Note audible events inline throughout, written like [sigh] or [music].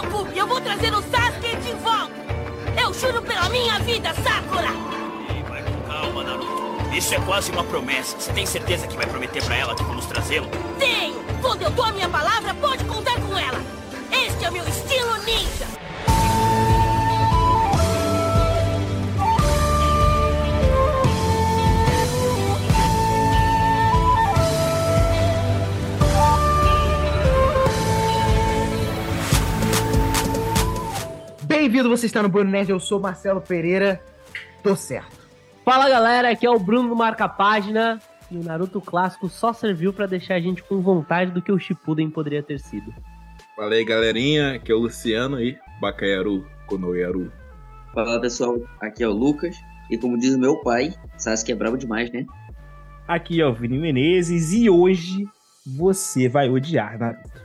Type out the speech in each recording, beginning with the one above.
preocupe, eu vou trazer o Sasuke de volta. Eu juro pela minha vida, Sakura. Ei, vai com calma, Naruto. Isso é quase uma promessa. Você tem certeza que vai prometer pra ela que vamos trazê-lo? Tenho. Quando eu dou a minha palavra, pode contar com ela. Este é meu estilo ninja. Bem-vindo, você está no Bruno Nerd, eu sou Marcelo Pereira, tô certo. Fala galera, aqui é o Bruno do Marca Página e o Naruto clássico só serviu pra deixar a gente com vontade do que o Shippuden poderia ter sido. Fala aí galerinha, aqui é o Luciano aí, Bakayaru, Konoyaru. Fala pessoal, aqui é o Lucas e como diz o meu pai, Sasuke é brabo demais, né? Aqui é o Vini Menezes e hoje você vai odiar Naruto.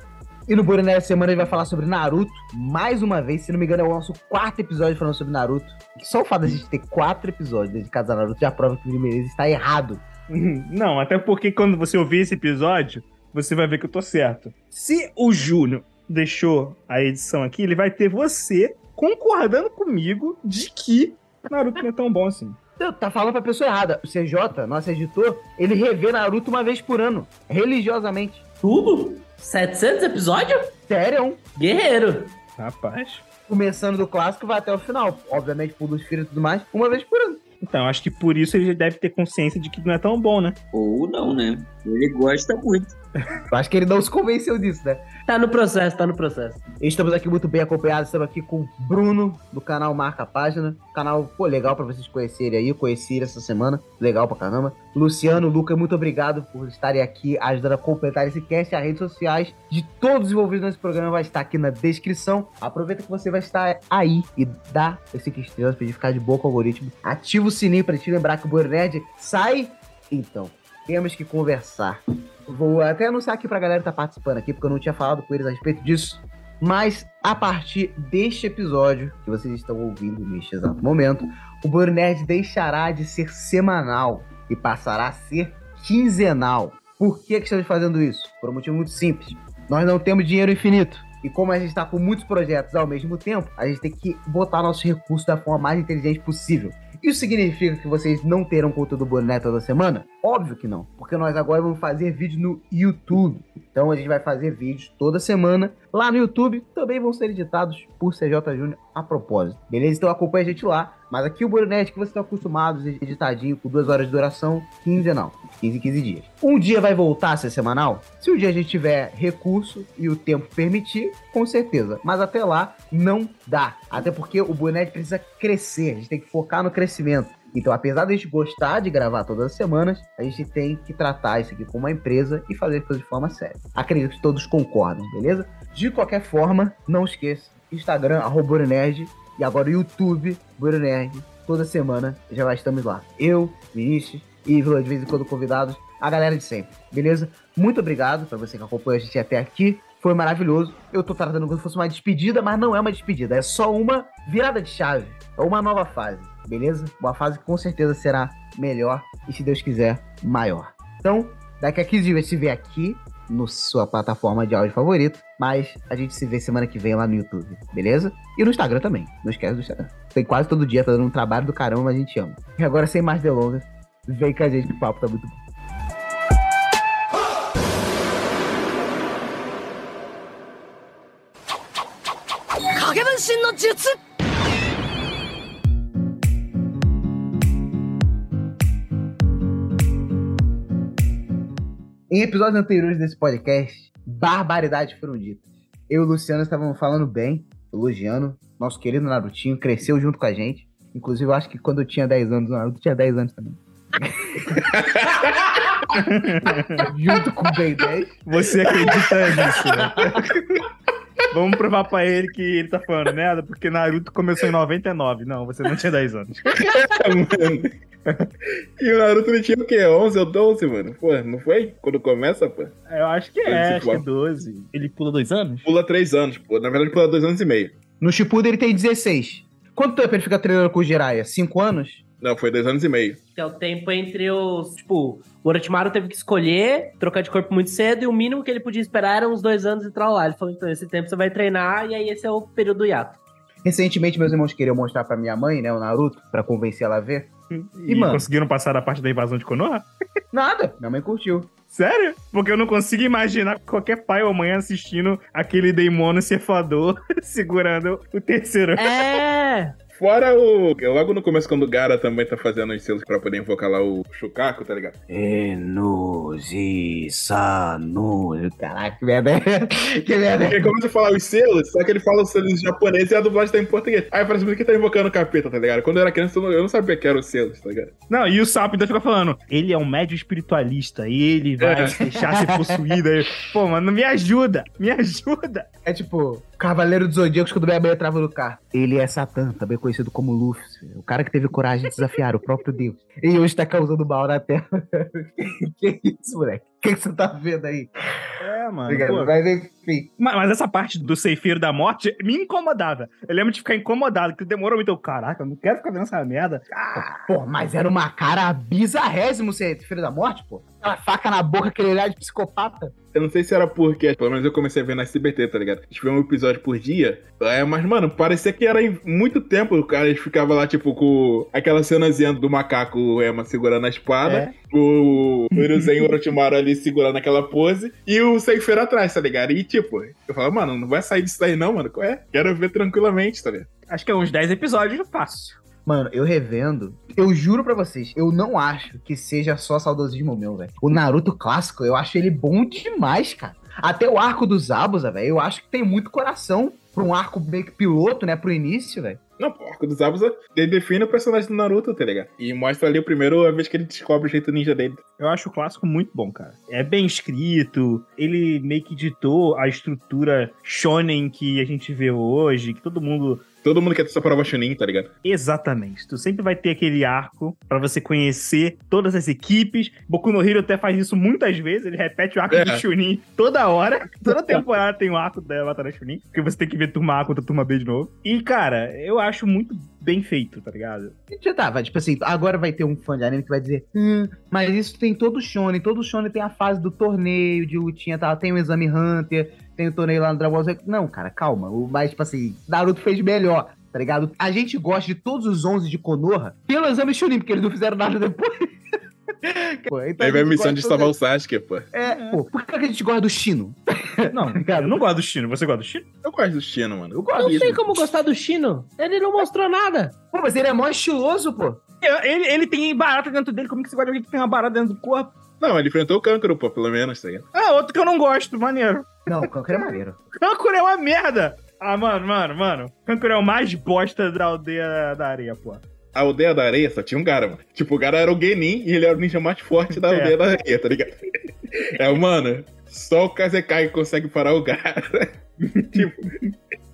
E no Bruno Nerd semana a gente vai falar sobre Naruto, mais uma vez, se não me engano é o nosso quarto episódio falando sobre Naruto. Só o fato de a gente ter quatro episódios dedicados a Naruto já prova que o Menezes está errado. [laughs] Não, até porque quando você ouvir esse episódio, você vai ver que eu tô certo. Se o Júnior deixou a edição aqui, ele vai ter você concordando comigo de que Naruto não é tão bom assim. Então, tá falando pra pessoa errada. O CJ, nosso editor, ele revê Naruto uma vez por ano, religiosamente. Tudo? 700 episódios? Sério? Guerreiro. Rapaz. Começando do clássico, vai até o final. Obviamente, por dos filhos e tudo mais, uma vez por ano. Então, acho que por isso ele já deve ter consciência de que não é tão bom, né? Ou não, né? Ele gosta muito. Eu acho que ele não se convenceu disso, né? Tá no processo, tá no processo. Estamos aqui muito bem acompanhados, estamos aqui com o Bruno, do canal Marca Página. Canal, pô, legal pra vocês conhecerem aí, ele essa semana, legal pra caramba. Luciano, Luca, muito obrigado por estarem aqui ajudando a completar esse cast. As redes sociais de todos envolvidos nesse programa vai estar aqui na descrição. Aproveita que você vai estar aí e dá esse estrelas pra gente ficar de boa com o algoritmo. Ativa o sininho pra te lembrar que o Boa Nerd sai. Então, temos que conversar. Vou até anunciar aqui pra galera que tá participando aqui, porque eu não tinha falado com eles a respeito disso. Mas a partir deste episódio que vocês estão ouvindo neste exato momento, o Nerd deixará de ser semanal e passará a ser quinzenal. Por que, que estamos fazendo isso? Por um motivo muito simples. Nós não temos dinheiro infinito. E como a gente está com muitos projetos ao mesmo tempo, a gente tem que botar nossos recursos da forma mais inteligente possível. Isso significa que vocês não terão conteúdo boné toda semana? Óbvio que não, porque nós agora vamos fazer vídeo no YouTube. Então a gente vai fazer vídeos toda semana lá no YouTube. Também vão ser editados por CJ Júnior a propósito. Beleza? Então acompanha a gente lá. Mas aqui o Boronete que vocês estão acostumados, editadinho, com duas horas de duração, quinzenal. 15 em 15 dias. Um dia vai voltar a ser semanal? Se o dia a gente tiver recurso e o tempo permitir, com certeza. Mas até lá, não dá. Até porque o Boronete precisa crescer. A gente tem que focar no crescimento. Então, apesar de a gente gostar de gravar todas as semanas, a gente tem que tratar isso aqui como uma empresa e fazer coisas de forma séria. Acredito que todos concordam, beleza? De qualquer forma, não esqueça, Instagram, arroba e agora o YouTube, Nerd. Toda semana já estamos lá. Eu, Vinícius, Ívila, de vez em quando convidados, a galera de sempre, beleza? Muito obrigado para você que acompanha a gente até aqui. Foi maravilhoso. Eu tô tratando como se fosse uma despedida, mas não é uma despedida. É só uma virada de chave. É uma nova fase, beleza? Uma fase que com certeza será melhor e, se Deus quiser, maior. Então, daqui a 15 dias se vê aqui no sua plataforma de áudio favorito, mas a gente se vê semana que vem lá no YouTube, beleza? E no Instagram também. Não esquece do Instagram. Tem quase todo dia, tá dando um trabalho do caramba, mas a gente ama. E agora, sem mais delongas, vem com a gente que o papo tá muito bom. Em episódios anteriores desse podcast, barbaridades foram ditas. Eu e o Luciano estávamos falando bem, elogiando. Nosso querido Narutinho cresceu junto com a gente. Inclusive, eu acho que quando eu tinha 10 anos, o Naruto tinha 10 anos também. [laughs] junto com o Ben 10. Você acredita nisso, né? [laughs] Vamos provar pra ele que ele tá falando merda, porque Naruto começou em 99. Não, você não tinha 10 anos. mano. [laughs] E o Naruto não tinha o quê? 11 ou 12, mano? Pô, não foi? Quando começa, pô? Eu acho que é, acho que é 12. Ele pula dois anos? Pula 3 anos, pô. Na verdade, pula 2 anos e meio. No Shippuden ele tem 16. Quanto tempo ele fica treinando com o Jiraiya? 5 anos? Não, foi dois anos e meio. Que é o tempo entre os. Tipo, o Orochimaru teve que escolher trocar de corpo muito cedo e o mínimo que ele podia esperar era uns dois anos e tal lá. Ele falou: então, esse tempo você vai treinar e aí esse é o período do hiato. Recentemente, meus irmãos queriam mostrar pra minha mãe, né, o Naruto, pra convencer ela a ver. E, mano? conseguiram passar da parte da invasão de Konoha? [laughs] Nada, minha mãe curtiu. Sério? Porque eu não consigo imaginar qualquer pai ou mãe assistindo aquele Deimono cefador [laughs] segurando o terceiro. É! [laughs] Fora o. Logo no começo, quando o Gara também tá fazendo os selos pra poder invocar lá o Shukaku, tá ligado? Enuzisanu. Caraca, que merda? [laughs] Que merda? Ele começa a falar os selos, só que ele fala os selos em japonês e a dublagem tá em português. Aí parece que tá invocando o capeta, tá ligado? Quando eu era criança, eu não, eu não sabia que eram os selos, tá ligado? Não, e o sapo ainda fica falando, ele é um médio espiritualista, ele vai É. deixar ser possuído. Aí, [laughs] Pô, mano, me ajuda, me ajuda. É tipo, Cavaleiro dos Zodíacos quando minha mãe entrava no carro. Ele é Satã, também conhecido como Lúcifer. O cara que teve coragem de desafiar o próprio Deus. E hoje tá causando mal na Terra. que isso, moleque? O que, que você tá vendo aí? É, mano. Obrigado. pô. Mas enfim. Mas, mas essa parte do ceifeiro da morte me incomodava. Eu lembro de ficar incomodado, que demorou muito. Eu, Caraca, eu não quero ficar vendo essa merda. Pô, mas era uma cara bizarrésimo ser filho da morte, pô. Aquela faca na boca, aquele olhar de psicopata. Eu não sei se era porque, pelo menos eu comecei a ver na SBT, tá ligado? A gente vê um episódio por dia. É, mas, mano, parecia que era em muito tempo. O cara ficava lá, tipo, com aquela cenazinha do macaco o Ema segurando a espada. O Hiruzen e o Orochimaru ali segurando aquela pose. E o Seifeiro atrás, tá ligado? E, tipo, eu falo, mano, não vai sair disso daí não, mano. Qual é? Quero ver tranquilamente, tá ligado? Acho que é uns 10 episódios fácil. Mano, eu revendo, eu juro pra vocês, eu não acho que seja só saudosismo meu, velho. O Naruto clássico, eu acho ele bom demais, cara. Até o arco dos Zabuza, velho, eu acho que tem muito coração pra um arco meio que piloto, né, pro início, velho. Não, o Arco dos Abusa, ele define o personagem do Naruto, tá ligado? E mostra ali o primeiro a vez que ele descobre o jeito ninja dele. Eu acho o clássico muito bom, cara. É bem escrito, ele meio que ditou a estrutura shonen que a gente vê hoje, que todo mundo Todo mundo quer ter sua prova Chunin, tá ligado? Exatamente. Tu sempre vai ter aquele arco pra você conhecer todas as equipes. Boku no Hero até faz isso muitas vezes. Ele repete o arco É. do Chunin toda hora. [laughs] Toda temporada tem o arco da Batalha Chunin. Porque você tem que ver turma A contra turma B de novo. E, cara, eu acho muito bem feito, tá ligado? Já tá, vai, tipo assim, agora vai ter um fã de anime que vai dizer, hum, mas isso tem todo o shonen, todo shonen tem a fase do torneio de lutinha, tá? tem o Exame Hunter, tem o torneio lá no Dragon Ball Z. Não, cara, calma, o, mas tipo assim, Naruto fez melhor, tá ligado? A gente gosta de todos os 11 de Konoha pelo Exame Chunin, porque eles não fizeram nada depois. [laughs] Pô, então Aí vai a missão de salvar o Sasuke, pô. É, pô, por que que a gente gosta do Shino? Não, [laughs] Cara, eu não gosto do Chino. Você gosta do Chino? Eu gosto do Chino, mano. Eu gosto Não sei como gostar do Chino. Ele não mostrou nada. Pô, mas ele é mó estiloso, pô. Ele, ele tem barata dentro dele. Como que você gosta de alguém que tem uma barata dentro do corpo? Não, ele enfrentou o Kankuro, pô, pelo menos, tá ligado? Ah, outro que eu não gosto, maneiro. Não, o Kankura é maneiro. Kankuro é uma merda. Ah, mano, mano, mano. Kankuro é o mais bosta da aldeia da areia, pô. A aldeia da areia só tinha um Gara, mano. Tipo, o Gara era o Genin e ele era o ninja mais forte da [laughs] É. aldeia da areia, tá ligado? [laughs] É, mano, só o Kazekai consegue parar o Gara. [laughs] tipo,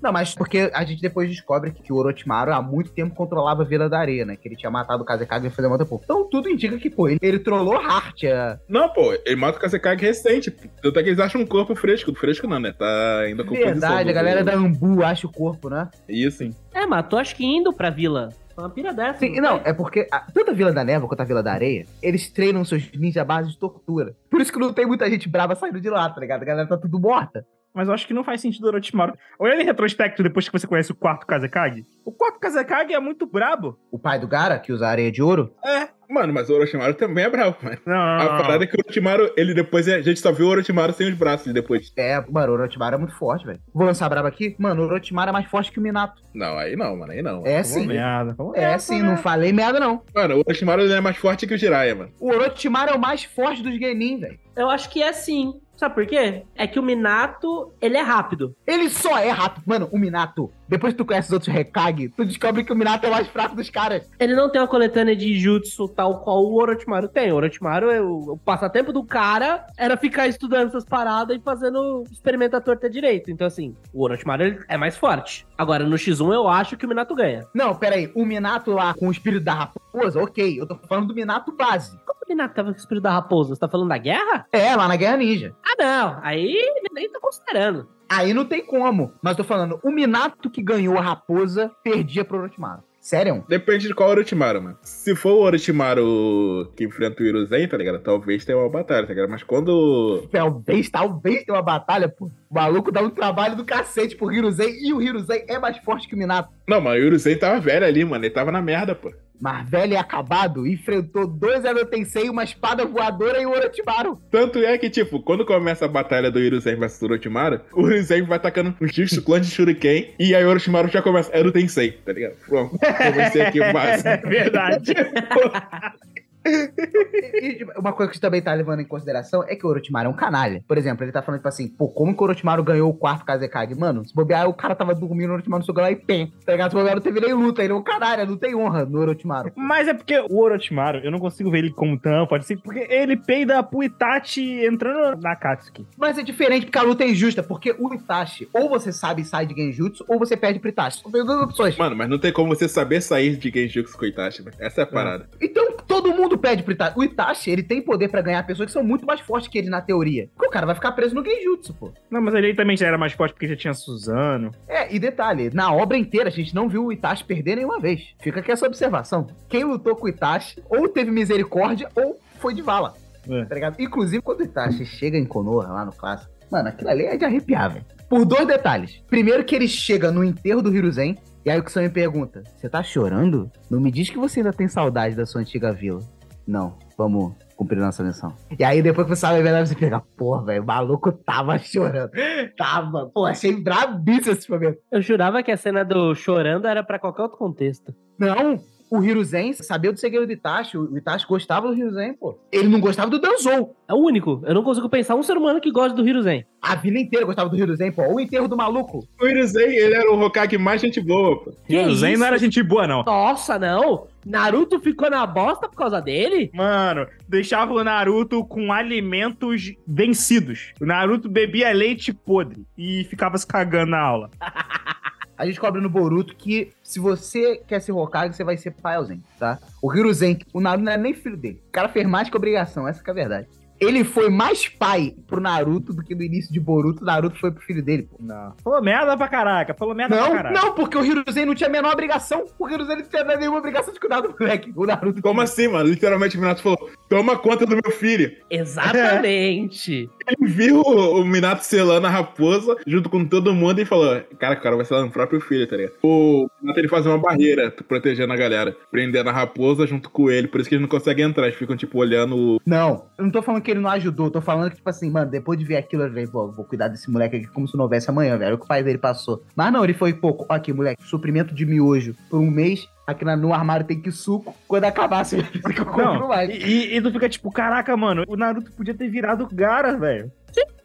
Não, mas porque a gente depois descobre que o Orochimaru há muito tempo controlava a Vila da Areia, né? Que ele tinha matado o Kazekage e fazer uma outra porra. Então tudo indica que, pô, ele, ele trollou Hart. É... não, pô, ele mata o Kazekai recente. Tanto é que eles acham um corpo fresco. Fresco não, né? Tá ainda com Verdade, a galera da Ambu acha o corpo, né? Isso, sim. É, mas tu acho que indo pra vila. Uma pira dessa. Sim, não, é porque a- tanto a Vila da Névoa quanto a Vila da Areia, eles treinam seus ninja à base de tortura. Por isso que não tem muita gente brava saindo de lá, tá ligado? A galera tá tudo morta. Mas eu acho que não faz sentido o Orochimaru. Olhando em retrospecto, depois que você conhece o quarto Kazekage, o quarto Kazekage é muito brabo. O pai do Gara, que usa areia de ouro, É. Mano, mas o Orochimaru também é bravo, mano. Não, não, A não, não. parada é que o Orochimaru, ele depois, é- a gente só viu o Orochimaru sem os braços depois. é, mano, o Orochimaru é muito forte, velho. Vou lançar braba aqui? Mano, o Orochimaru é mais forte que o Minato. Não, aí não, mano, aí não. É Vamos sim. merda. Vamos É sim, não falei merda não. Mano, o Orochimaru ele é mais forte que o Jiraiya, mano. O Orochimaru é o mais forte dos Genin, velho. Eu acho que é sim. Sabe por quê? É que o Minato, ele é rápido. Ele só é rápido. Mano, o Minato, depois que tu conhece os outros Hekage, tu descobre que o Minato é o mais fraco dos caras. Ele não tem uma coletânea de jutsu tal qual o Orochimaru tem. O Orochimaru, é o, o passatempo do cara era ficar estudando essas paradas e fazendo experimento à torta direito. Então, assim, o Orochimaru é mais forte. Agora, no X1, eu acho que o Minato ganha. Não, pera aí. O Minato lá com o espírito da raposa, ok. Eu tô falando do Minato base. Como o Minato tava com o espírito da raposa? Você tá falando da guerra? É, lá na Guerra Ninja. Ah, não. Aí nem tô considerando. Aí não tem como. Mas tô falando, o Minato que ganhou a raposa perdia pro Orochimaru. Sério? Depende de qual Orochimaru, mano. Se for o Orochimaru que enfrenta o Hiruzen, tá ligado? Talvez tenha uma batalha, tá ligado? Mas quando. Talvez, talvez tenha uma batalha, pô. O maluco dá um trabalho do cacete pro Hiruzen e o Hiruzen é mais forte que o Minato. Não, mas o Hiruzen tava velho ali, mano. Ele tava na merda, pô. Mas velho e acabado, enfrentou dois Edo Tensei, uma espada voadora e o Orochimaru. Tanto é que, tipo, quando começa a batalha do Hiruzen versus Orochimaru, o Hiruzen vai atacando Jutsu clã de Shuriken e aí o Orochimaru já começa, era o Tensei, tá ligado? Pronto, comecei aqui o básico. [laughs] É verdade. [laughs] E, e, uma coisa que a gente também tá levando em consideração é que o Orochimaru é um canalha. Por exemplo, ele tá falando, tipo assim, pô, como que o Orochimaru ganhou o quarto Kazekage? Mano, se bobear, o cara tava dormindo, o Orochimaru chegou lá e pem. Tá ligado? Se bobear, não teve nem luta, ele é um canalha, não tem honra no Orochimaru. Mas é porque o Orochimaru, eu não consigo ver ele como tão forte assim, porque ele peida pro Itachi entrando na Katsuki. Mas é diferente porque a luta é injusta, porque o Itachi, ou você sabe e sai de Genjutsu, ou você perde pro Itachi. Tem duas opções. Mano, mas não tem como você saber sair de Genjutsu com o Itachi, mano. Essa é a parada. Então todo mundo pede pro Itachi. O Itachi, ele tem poder pra ganhar pessoas que são muito mais fortes que ele na teoria. Porque o cara vai ficar preso no Genjutsu, pô. Não, mas ele também já era mais forte porque já tinha Suzano. É, e detalhe, na obra inteira a gente não viu o Itachi perder nenhuma vez. Fica aqui essa observação. Quem lutou com o Itachi ou teve misericórdia ou foi de vala. É. Tá ligado? Inclusive, quando o Itachi chega em Konoha, lá no clássico, mano, aquilo ali é de arrepiar, velho. Por dois detalhes. Primeiro que ele chega no enterro do Hiruzen, e aí o Kisame pergunta, você tá chorando? Não me diz que você ainda tem saudade da sua antiga vila. Não, vamos cumprir nossa missão. E aí depois que você sabe você pega, pô, velho, o maluco tava chorando. [laughs] Tava, pô, achei brabíssimo esse momento. Eu jurava que a cena do chorando era pra qualquer outro contexto. Não, o Hiruzen sabia do segredo do Itachi, o Itachi gostava do Hiruzen, pô. Ele não gostava do Danzou. É o único. Eu não consigo pensar um ser humano que gosta do Hiruzen. A vila inteira gostava do Hiruzen, pô. O enterro do maluco. O Hiruzen, ele era o Hokage mais gente boa, pô. Que o Zen isso? não era gente boa, não. Nossa, não. Naruto ficou na bosta por causa dele? Mano, deixava o Naruto com alimentos vencidos. O Naruto bebia leite podre e ficava se cagando na aula. [laughs] A gente cobre no Boruto que se você quer ser Hokage, você vai ser Paelzen, tá? O Hiruzen, o Naruto não é nem filho dele. O cara fez mais que obrigação, essa que é a verdade. Ele foi mais pai pro Naruto do que no início de Boruto, o Naruto foi pro filho dele, pô. Não. Falou merda pra caraca, falou merda pra Não, caraca. não, porque o Hiruzen não tinha a menor obrigação. O Hiruzen não tinha nenhuma obrigação de cuidar do moleque. O Naruto Como assim, mano? Literalmente o Minato falou: toma conta do meu filho. Exatamente. [laughs] Ele viu o Minato selando a raposa junto com todo mundo e falou: Cara, o cara vai selar no próprio filho, tá ligado? O Minato ele faz uma barreira protegendo a galera, prendendo a raposa junto com ele, por isso que eles não conseguem entrar, eles ficam tipo olhando. Não, eu não tô falando que ele não ajudou, tô falando que, tipo assim, mano, depois de ver aquilo, eu falei, pô, vou cuidar desse moleque aqui como se não houvesse amanhã, velho. O que o pai dele passou. Mas não, ele foi, pô, aqui, moleque, suprimento de miojo por um mês, aqui no armário tem que suco. Quando acabar, você [laughs] compro Não, mais. e, e- e tu fica tipo, caraca, mano, o Naruto podia ter virado Gara, velho.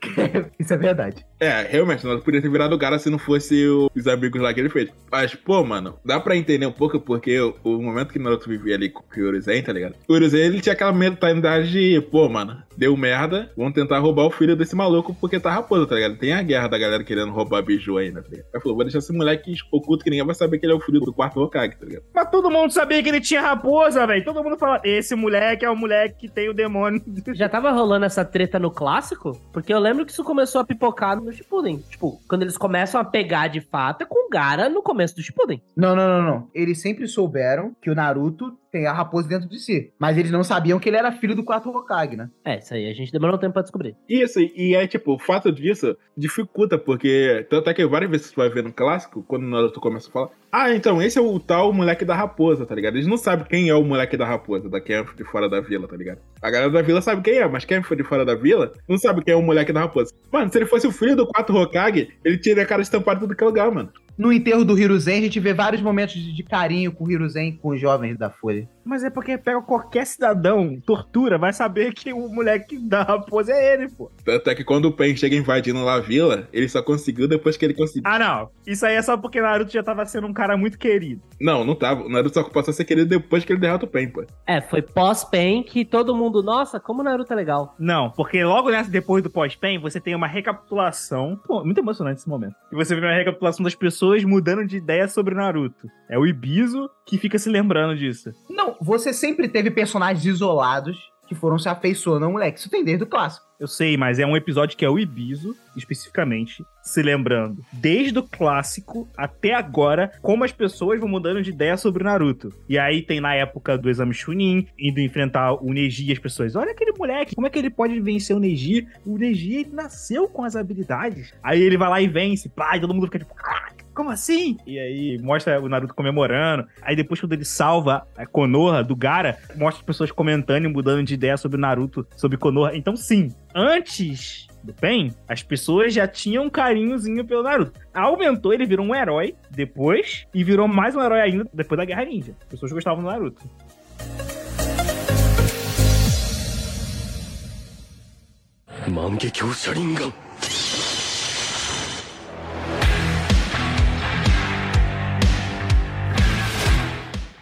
[laughs] Isso é verdade. É, realmente, não podia ter virado o cara se não fosse o- os amigos lá que ele fez. Mas, pô, mano, dá pra entender um pouco porque o, o momento que Naruto vivia ali com o Hiruzen, tá ligado? O Hiruzen, ele tinha aquela mentalidade de, pô, mano, deu merda, vamos tentar roubar o filho desse maluco porque tá raposa, tá ligado? Tem a guerra da galera querendo roubar Biju ainda, tá ligado? Aí falou, vou deixar esse moleque oculto que ninguém vai saber que ele é o filho do quarto Hokage, tá ligado? Mas todo mundo sabia que ele tinha raposa, velho. Todo mundo fala, esse moleque é o moleque que tem o demônio. Já tava rolando essa treta no clássico? Porque eu lembro que isso começou a pipocar no Shippuden. Tipo, quando eles começam a pegar de fato é com o Gara no começo do Shippuden. Não, não, não, não. Eles sempre souberam que o Naruto tem a raposa dentro de si. Mas eles não sabiam que ele era filho do quarto Hokage, né? É, isso aí a gente demorou um tempo pra descobrir. Isso, e é tipo, o fato disso dificulta, porque tanto é que várias vezes tu vai ver no clássico, quando o Naruto começa a falar, ah, então, esse é o tal moleque da raposa, tá ligado? Eles não sabem quem é o moleque da raposa, da quem é de fora da vila, tá ligado? A galera da vila sabe quem é, mas quem foi de fora da vila não sabe quem é o moleque da raposa. Mano, se ele fosse o filho do quarto Hokage, ele teria a cara estampada tudo que é lugar, mano. No enterro do Hiruzen, a gente vê vários momentos de, de carinho com o Hiruzen, com os jovens da Folha. Mas é porque pega qualquer cidadão, tortura, vai saber que o moleque da raposa é ele, pô. Tanto é que quando o Pen chega invadindo lá a vila, ele só conseguiu depois que ele conseguiu. Ah, não. Isso aí é só porque Naruto já tava sendo um cara muito querido. Não, não tava. O Naruto só passou a ser querido depois que ele derrota o Pen, pô. É, foi pós-Pen que todo mundo, nossa, como o Naruto é legal. Não, porque logo nessa, depois do pós-pen, você tem uma recapitulação. Pô, muito emocionante esse momento. E você vê uma recapitulação das pessoas mudando de ideia sobre Naruto. É o Ibizo que fica se lembrando disso. Não, você sempre teve personagens isolados que foram se afeiçoando ao moleque. Isso tem desde o clássico. Eu sei, mas é um episódio que é o Ibizo, especificamente, se lembrando, desde o clássico até agora, como as pessoas vão mudando de ideia sobre o Naruto. E aí tem na época do exame Chunin, indo enfrentar o Neji e as pessoas, olha aquele moleque, como é que ele pode vencer o Neji? O Neji, ele nasceu com as habilidades. Aí ele vai lá e vence, pá, e todo mundo fica tipo, caraca, como assim? E aí mostra o Naruto comemorando. Aí depois, quando ele salva a Konoha do Gara, mostra as pessoas comentando e mudando de ideia sobre o Naruto, sobre Konoha. Então, sim, antes do Pen, as pessoas já tinham um carinhozinho pelo Naruto. Aumentou, ele virou um herói depois, e virou mais um herói ainda depois da Guerra Ninja. As pessoas gostavam do Naruto.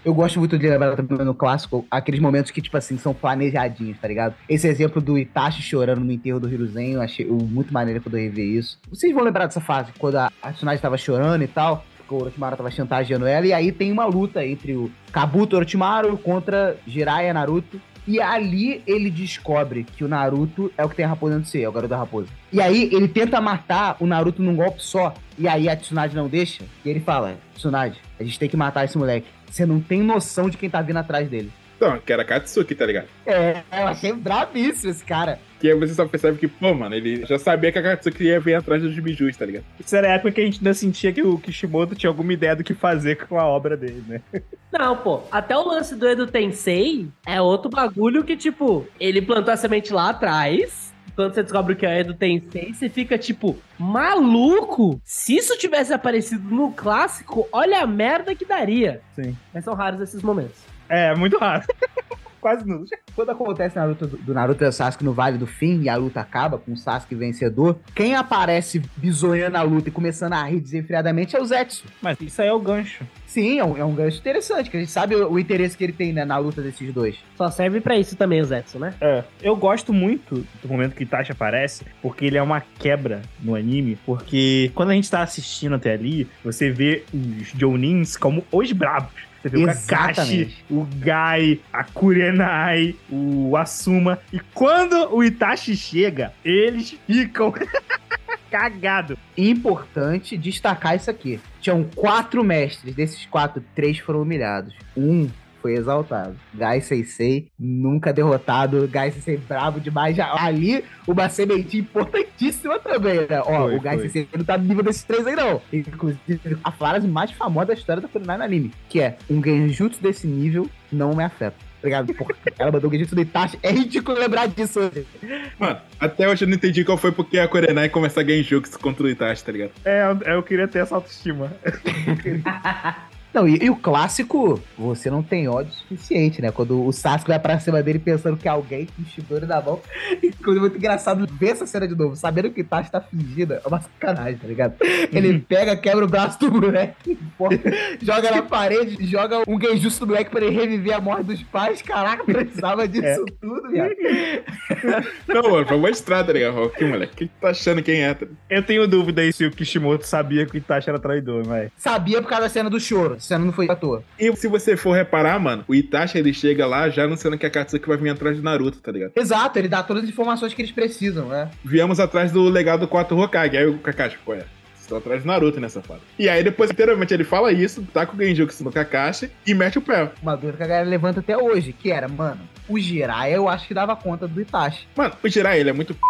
Eu gosto muito de lembrar também no clássico aqueles momentos que, tipo assim, são planejadinhos, tá ligado? Esse exemplo do Itachi chorando no enterro do Hiruzen, eu achei muito maneiro quando eu revi isso. Vocês vão lembrar dessa fase, quando a, Tsunade tava chorando e tal, porque o Orochimaru tava chantageando ela, e aí tem uma luta entre o Kabuto Orochimaru contra Jiraiya Naruto. E ali ele descobre que o Naruto é o que tem a raposa dentro de si, é o garoto da raposa. E aí ele tenta matar o Naruto num golpe só. E aí a Tsunade não deixa. E ele fala: Tsunade, a gente tem que matar esse moleque. Você não tem noção de quem tá vindo atrás dele. Então, que era Katsuki, tá ligado? É, eu achei brabíssimo esse cara. Que aí você só percebe que, pô, mano, ele já sabia que a Katsuki ia vir atrás dos bijus, tá ligado? Isso era a época que a gente ainda sentia que o Kishimoto tinha alguma ideia do que fazer com a obra dele, né? Não, pô, até o lance do Edo Tensei é outro bagulho que, tipo, ele plantou a semente lá atrás. Quando você descobre que é Edo Tensei, você fica tipo, maluco? Se isso tivesse aparecido no clássico, olha a merda que daria. Sim. Mas são raros esses momentos. É, muito raro. [laughs] Quase nulo. [laughs] Quando acontece na luta do, do Naruto e Sasuke no Vale do Fim e a luta acaba com o Sasuke vencedor, quem aparece bizoiando a luta e começando a rir desenfreadamente é o Zetsu. Mas isso aí é o gancho. Sim, é um, é um gancho interessante, que a gente sabe o, o interesse que ele tem né, na luta desses dois. Só serve pra isso também o Zetsu, né? É. Eu gosto muito do momento que Itachi aparece, porque ele é uma quebra no anime, porque quando a gente tá assistindo até ali, você vê os Jonins como os brabos. Você vê o Kakashi, Exatamente. o Gai, a Kurenai, o Asuma. E quando o Itachi chega, eles ficam [laughs] cagados. Importante destacar isso aqui. Tinham quatro mestres, desses quatro, três foram humilhados. Um foi exaltado. Gai Seisei, nunca derrotado. Gai Seisei bravo demais. Já, ali, uma sementinha importantíssima também, né? Ó, Foi, o Gai foi. Seisei não tá no nível desses três aí, não. Inclusive, a frase mais famosa da história da Kurenai no anime, que é, um genjutsu desse nível não me afeta. Obrigado, porra. [laughs] Ela mandou o genjutsu do Itachi. É ridículo lembrar disso hoje. Mano, até hoje eu não entendi qual foi porque a Kurenai começa a Genjutsu contra o Itachi, tá ligado? É, eu- eu queria ter essa autoestima. [laughs] Não, e, e o clássico, você não tem ódio suficiente, né? Quando o Sasuke vai pra cima dele pensando que é alguém com o Shidori na mão. [laughs] Inclusive, é muito engraçado ver essa cena de novo, sabendo que o Itachi tá fingida. É uma sacanagem, tá ligado? Ele pega, quebra o braço do moleque, porra, joga na parede, joga um genjutsu do moleque pra ele reviver a morte dos pais. Caraca, precisava [laughs] disso tudo, viado. [laughs] Não, mano, pra mostrar, tá ligado? Fala, Que moleque, o que tu tá achando quem é? tá ligado? Eu tenho dúvida aí se o Kishimoto sabia que o Itachi era traidor, mas... Sabia por causa da cena do choro. Cena não foi à toa. E se você for reparar, mano, o Itachi ele chega lá já anunciando que a Katsuki vai vir atrás do Naruto, tá ligado? Exato, ele dá todas as informações que eles precisam, né? Viemos atrás do legado do 4 Hokage. Aí o Kakashi, pô, é. Estão atrás do Naruto nessa fase. E aí depois, inteiramente, ele fala isso, tá com o Genjutsu no Kakashi e mete o pé. Uma dúvida que a galera levanta até hoje, que era, mano, o Jiraiya eu acho que dava conta do Itachi. Mano, o Jirai, ele é muito p...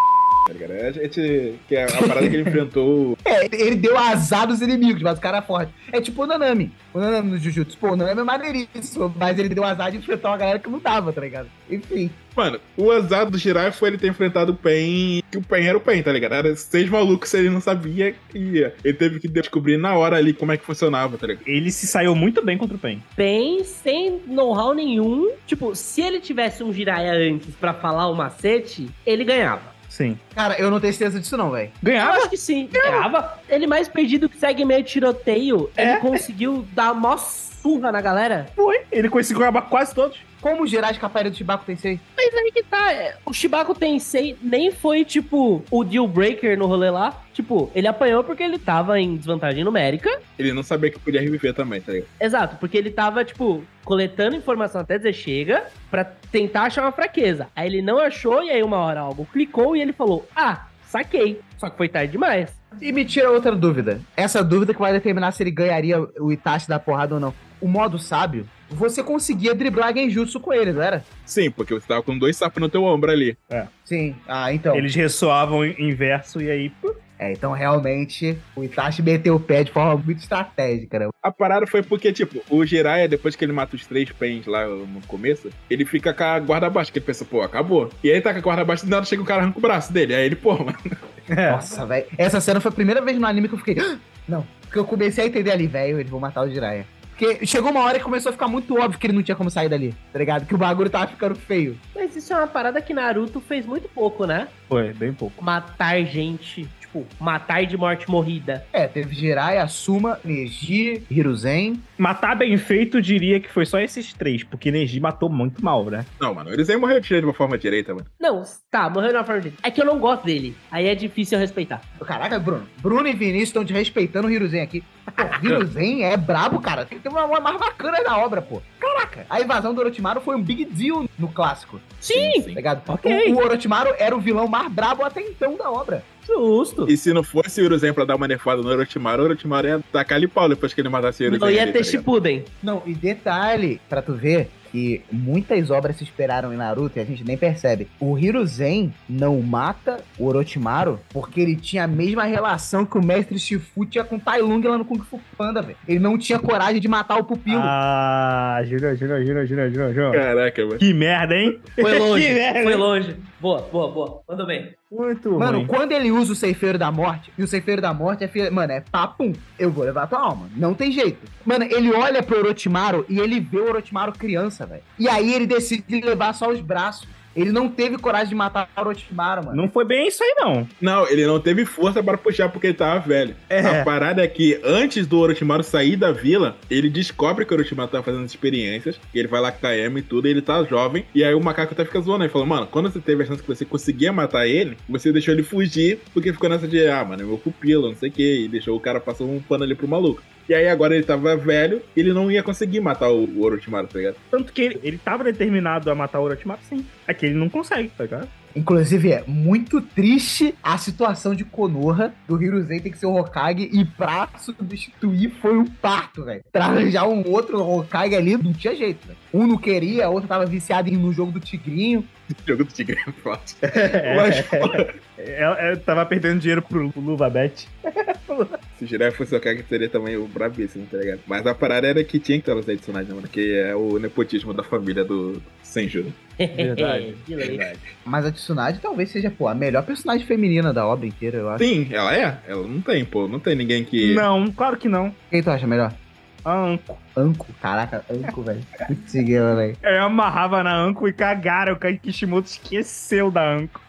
tá ligado? A gente... Que é a parada que ele enfrentou... [laughs] É, ele deu azar dos inimigos, mas o cara é forte. É tipo o Nanami. O Nanami no Jujutsu. Pô, o Nanami é maneiríssimo, mas ele deu azar de enfrentar uma galera que não dava, tá ligado? Enfim. Mano, o azar do Jirai foi ele ter enfrentado o Pen, que o Pen era o Pen, tá ligado? Era seis malucos, ele não sabia que ia. Ele teve que descobrir na hora ali como é que funcionava, tá ligado? Ele se saiu muito bem contra o Pen. Bem, sem know-how nenhum. Tipo, se ele tivesse um Jiraiya antes pra falar o macete, ele ganhava. Sim. Cara, eu não tenho certeza disso não, velho. Eu Ganhava? acho que sim, ganhava. Ele mais perdido que segue meio tiroteio, É? ele conseguiu dar mó surra na galera? Foi. Ele conseguiu acabar quase todos. Como os Jirai escaparam do Chibaku Tensei? Mas aí que tá. é, O Shibaku Tensei nem foi, tipo, o deal breaker no rolê lá. Tipo, ele apanhou porque ele tava em desvantagem numérica. Ele não sabia que podia reviver também, tá ligado? Exato, porque ele tava, tipo, coletando informação até dizer chega pra tentar achar uma fraqueza. Aí ele não achou e aí uma hora algo clicou e ele falou: Ah, saquei. Só que foi tarde demais. E me tira outra dúvida. Essa dúvida que vai determinar se ele ganharia o Itachi da porrada ou não. O modo sábio, você conseguia driblar Genjutsu com ele, não era? Sim, porque você tava com dois sapos no teu ombro ali. Sim. Ah, então. Eles ressoavam inverso e aí. pô, É, então realmente o Itachi meteu o pé de forma muito estratégica, né? A parada foi porque, tipo, o Jiraiya, depois que ele mata os três pens lá no começo, ele fica com a guarda baixa, que ele pensa, pô, acabou. E aí tá com a guarda baixa, do nada chega o cara arranca o braço dele. Aí ele, pô, mano. É. Nossa, velho. Essa cena foi a primeira vez no anime que eu fiquei. "Ah!" Não. Porque eu comecei a entender ali, velho, eles vão matar o Jiraiya. Porque chegou uma hora que começou a ficar muito óbvio que ele não tinha como sair dali, tá ligado? Que o bagulho tava ficando feio. Mas isso é uma parada que Naruto fez muito pouco, né? Foi, bem pouco. Matar gente, tipo, matar de morte morrida. É, teve Jiraiya, Asuma, Neji, Hiruzen. Matar bem feito, diria que foi só esses três, porque Neji matou muito mal, né? Não, mano, eles aí morreram de uma forma direita, mano. Não, tá, morreu na forma de. É que eu não gosto dele. Aí é difícil eu respeitar. Caraca, Bruno. Bruno e Vinícius estão desrespeitando o Hiruzen aqui. Pô, Hiruzen é brabo, cara. Tem que ter uma, uma mais bacana da obra, pô. Caraca, a invasão do Orochimaru foi um big deal no clássico, Sim, tá ligado? Ok. O, o Orochimaru era o vilão mais brabo até então da obra. Justo. E se não fosse o Hiruzen pra dar uma nefada no Orochimaru, o Orochimaru ia tacar ali pau depois que ele matasse o Hiruzen. Não ia ali, ter tá? Shippuden. Não, e detalhe, pra tu ver que muitas obras se esperaram em Naruto e a gente nem percebe. O Hiruzen não mata o Orochimaru porque ele tinha a mesma relação que o mestre Shifu tinha com o Tai Lung lá no Kung Fu Panda, velho. Ele não tinha coragem de matar o pupilo. Ah, jura, jura, jura, jura, jura. Caraca, mano. Que merda, hein? Foi [laughs] longe, Que merda. foi longe. Boa, boa, boa. Mandou bem. Muito Mano, ruim. quando ele usa o Ceifeiro da Morte, e o Ceifeiro da Morte é, fi- mano, é papum, eu vou levar tua alma. Não tem jeito. Mano, ele olha pro Orochimaru e ele vê o Orochimaru criança, velho. E aí ele decide levar só os braços. Ele não teve coragem de matar o Orochimaru, mano. Não foi bem isso aí, não. Não, ele não teve força para puxar porque ele tava velho. É. A parada é que antes do Orochimaru sair da vila, ele descobre que o Orochimaru tá fazendo experiências, e ele vai lá com a Ema e tudo, e ele tá jovem, e aí o macaco até fica zoando, ele falou, mano, quando você teve a chance que você conseguia matar ele, você deixou ele fugir, porque ficou nessa de, ah, mano, é meu pupilo, não sei o que, e deixou o cara passar um pano ali pro maluco. E aí agora ele tava velho, ele não ia conseguir matar o, o Orochimaru, tá ligado? Tanto que ele, ele tava determinado a matar o Orochimaru, sim. Aqui ele não consegue, tá ligado? Inclusive, é muito triste a situação de Konoha, do Hiruzen ter que ser o Hokage, e pra substituir foi um parto, velho. Pra arranjar um outro Hokage ali, não tinha jeito, velho. Um não queria, a outra tava viciada em- no jogo do Tigrinho. [laughs] Jogo do Tigre é forte. [laughs] É, Mas, pô, é, é, tava perdendo dinheiro pro, Luva Bet. [laughs] Se o Jiraiya fosse o Hokage, seria também o brabíssimo, tá ligado? Mas a parada era que tinha que ter os Tsunade, mano, que é o nepotismo da família do Senju. Verdade. Que lei. Mas a Tsunade talvez seja, pô, a melhor personagem feminina da obra inteira, eu acho. Sim, ela é. Ela não tem, pô. Não tem ninguém que. Não, claro que não. Quem tu acha melhor? A Anko. Anko. Caraca, Anko, velho. Ela, velho. Eu amarrava na Anko e cagaram. O Kishimoto esqueceu da Anko.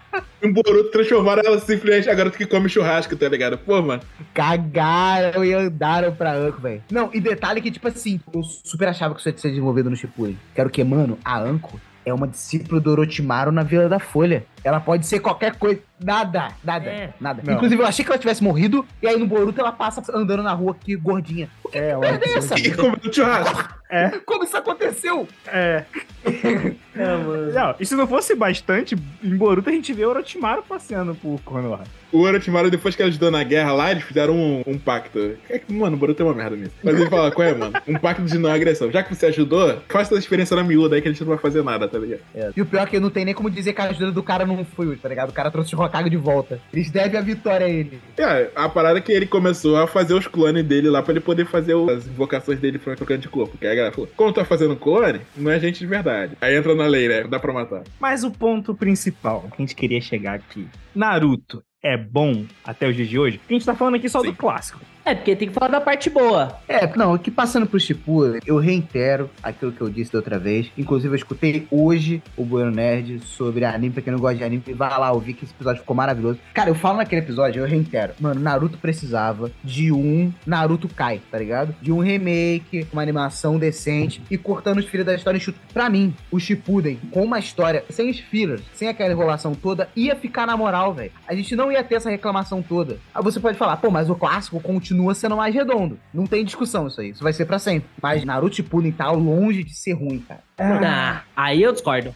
Um Boruto transformaram ela simplesmente a garota que come churrasco, tá ligado? Pô, mano. Cagaram e andaram pra Anko, velho. Não, e detalhe que, tipo assim, eu super achava que isso ia ser desenvolvido no Shippuden. Quero que, mano, a Anko é uma discípula do Orochimaru na Vila da Folha. Ela pode ser qualquer coisa. Nada, nada, É. nada. Não. Inclusive, eu achei que ela tivesse morrido, e aí no Boruto ela passa andando na rua aqui, gordinha. É, ela. merda é essa? E comendo churrasco. Como isso aconteceu? É. [laughs] É, mano. Não, e se não fosse bastante, em Boruto a gente vê o Orochimaru passeando por Konoha. O Orochimaru, depois que ela ajudou na guerra lá, eles fizeram um, um pacto. É que, mano, o Boruto é uma merda nisso. Mas ele fala, qual é, mano? Um pacto de não agressão. Já que você ajudou, faça essa experiência na miúda aí que a gente não vai fazer nada, tá ligado? E o pior é que não tem nem como dizer que a ajuda do cara não foi útil, tá ligado? O cara trouxe o Hokage de volta. Eles devem a vitória a ele. É, a parada é que ele começou a fazer os clones dele lá pra ele poder fazer o- as invocações dele pra trocando de corpo. Que aí a galera falou, como tu tá fazendo clone, não é gente de verdade. Aí entra na lei, né? Dá pra matar. Mas o ponto principal que a gente queria chegar aqui: Naruto é bom até os dias de hoje? Porque a gente tá falando aqui só Sim. do clássico. É, porque tem que falar da parte boa. É, não, aqui passando pro Shippuden, eu reitero aquilo que eu disse da outra vez. Inclusive, eu escutei hoje o Bueno Nerd sobre anime, pra quem não gosta de anime, vai lá ouvir que esse episódio ficou maravilhoso. Cara, eu falo naquele episódio, eu reitero. Mano, Naruto precisava de um Naruto Kai, tá ligado? De um remake, uma animação decente e cortando os filhos da história chute. Pra mim, o Shippuden, com uma história sem os fillers, sem aquela enrolação toda, ia ficar na moral, velho. A gente não ia ter essa reclamação toda. Aí você pode falar, pô, mas o clássico continua sendo mais redondo. Não tem discussão isso aí. Isso vai ser pra sempre. Mas Naruto Shippuden tá longe de ser ruim, cara. Ah, aí eu discordo.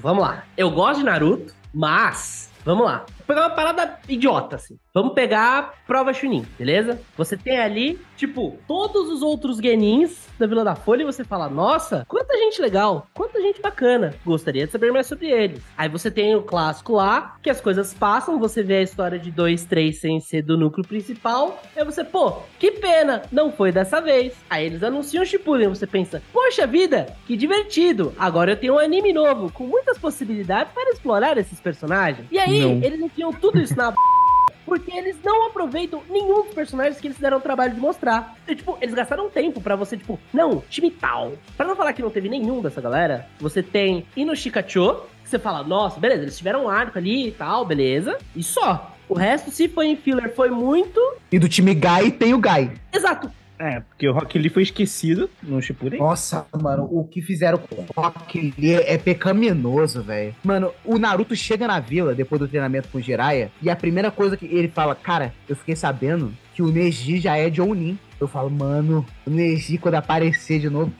Vamos lá. Eu gosto de Naruto, mas. Vamos lá. Pegar uma parada idiota, assim. Vamos pegar prova Chunin, beleza? Você tem ali, tipo, todos os outros genins da Vila da Folha e você fala, nossa, quanta gente legal, quanta gente bacana. Gostaria de saber mais sobre eles. Aí você tem o clássico lá, que as coisas passam, você vê a história de dois, três sem ser do núcleo principal. Aí você, pô, que pena, não foi dessa vez. Aí eles anunciam o Shippuden, você pensa, poxa vida, que divertido. Agora eu tenho um anime novo, com muitas possibilidades para explorar esses personagens. E aí, Não. eles enfiam tudo isso na [laughs] porque eles não aproveitam nenhum dos personagens que eles deram o trabalho de mostrar. E, tipo, eles gastaram tempo pra você, tipo, não, time tal. Pra não falar que não teve nenhum dessa galera, você tem Inoshikacho, que você fala, nossa, beleza, eles tiveram um arco ali e tal, beleza. E só. O resto, se foi em filler, foi muito. E do time Gai tem o Gai. Exato. É, porque o Rock Lee foi esquecido no Shippuden. Nossa, mano, o que fizeram com o Rock Lee é pecaminoso, velho. Mano, o Naruto chega na vila depois do treinamento com o Jiraiya e a primeira coisa que ele fala, cara, eu fiquei sabendo que o Neji já é Jounin. Eu falo, mano, o Neji quando aparecer de novo,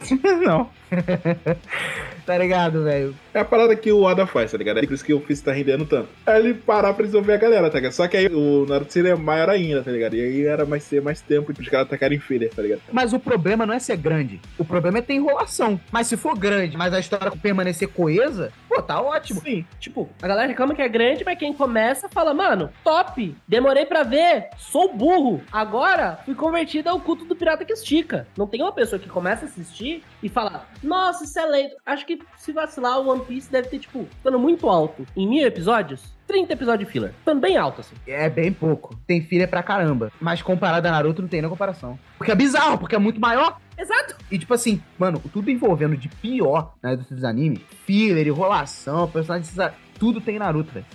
[laughs] não. [laughs] tá ligado, velho? É a parada que o Oda faz, tá ligado? É por isso que o Fist tá rendendo tanto. Aí ele parar pra resolver a galera, tá ligado? Só que aí o Naruto seria maior ainda, tá ligado? E aí era mais ser mais tempo pros caras atacarem filha, tá ligado? Mas o problema não é ser grande. O problema é ter enrolação. Mas se for grande, mas a história permanecer coesa, pô, tá ótimo. Sim. Tipo, a galera reclama que é grande, mas quem começa fala, mano, top, demorei pra ver, sou burro. Agora fui convertido ao culto do pirata que estica. Não tem uma pessoa que começa a assistir e fala, nossa, isso é lento. Acho que se vacilar, o One Piece deve ter, tipo, ficando muito alto. Em mil episódios, 30 episódios de filler. Bem alto, assim. É bem pouco. Tem filha pra caramba. Mas comparado a Naruto, não tem nem comparação. Porque é bizarro, porque é muito maior. Exato. E tipo assim, mano, tudo envolvendo de pior na indústria dos animes, filler, enrolação, personagens, tudo tem em Naruto, velho.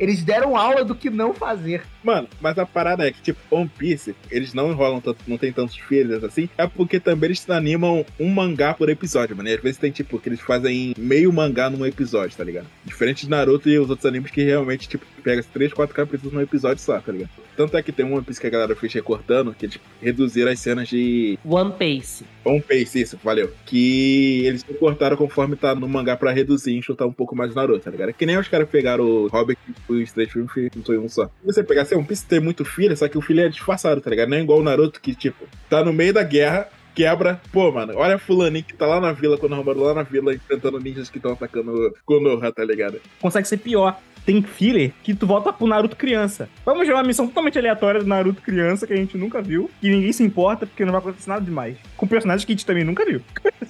Eles deram aula do que não fazer. Mano, mas a parada é que, tipo, One Piece, eles não enrolam tanto, não tem tantos filhos assim, é porque também eles animam um mangá por episódio, mano. E às vezes tem, tipo, que eles fazem meio mangá num episódio, tá ligado? Diferente de Naruto e os outros animes que realmente, tipo, pega três, quatro capítulos num episódio só, tá ligado? Tanto é que tem um One Piece que a galera fez recortando, que eles reduziram as cenas de One Piece. One Piece, isso, valeu. Que eles cortaram conforme tá no mangá pra reduzir e enxutar um pouco mais o Naruto, tá ligado? É Que nem os caras pegaram o Hobbit e os três filmes juntou em um só. Se você pegar assim, One Piece tem muito filho, só que o filho é disfarçado, tá ligado? Não é igual o Naruto que, tipo, tá no meio da guerra, quebra. Pô, mano, olha fulaninho que tá lá na vila, quando arrumado lá na vila, enfrentando ninjas que estão atacando Konoha, tá ligado? Consegue ser pior. Tem filler que tu volta pro Naruto criança. Vamos jogar uma missão totalmente aleatória do Naruto criança que a gente nunca viu. E ninguém se importa porque não vai acontecer nada demais. Com personagens que a gente também nunca viu. [laughs]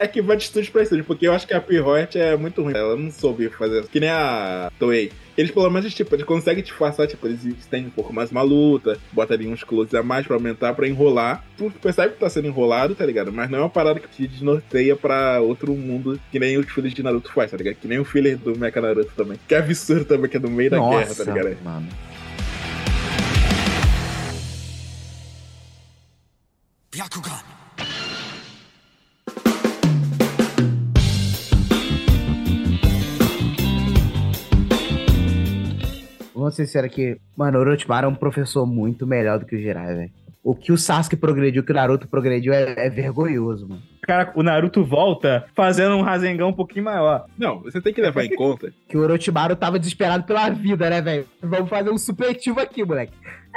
É que vai de estúdio pra estúdio, porque eu acho que a Pirroet é muito ruim. Ela não soube fazer. Que nem a Toei. Eles, pelo menos, tipo, eles conseguem disfarçar, tipo, eles estendem um pouco mais uma luta, botam ali uns closes a mais pra aumentar, pra enrolar. Tu percebe que tá sendo enrolado, tá ligado? Mas não é uma parada que te desnorteia pra outro mundo, que nem os filhos de Naruto faz, tá ligado? Que nem o filler do Mecha Naruto também. Que é absurdo também, que é do meio da guerra, tá ligado? mano. Vamos ser sinceros aqui, mano, o Orochimaru é um professor muito melhor do que o Jiraiya, velho. O que o Sasuke progrediu, o que o Naruto progrediu é, é vergonhoso, mano. Cara, o Naruto volta fazendo um Rasengan um pouquinho maior. Não, você tem que levar em conta. [laughs] Que o Orochimaru tava desesperado pela vida, né, velho? Vamos fazer um supletivo aqui, moleque.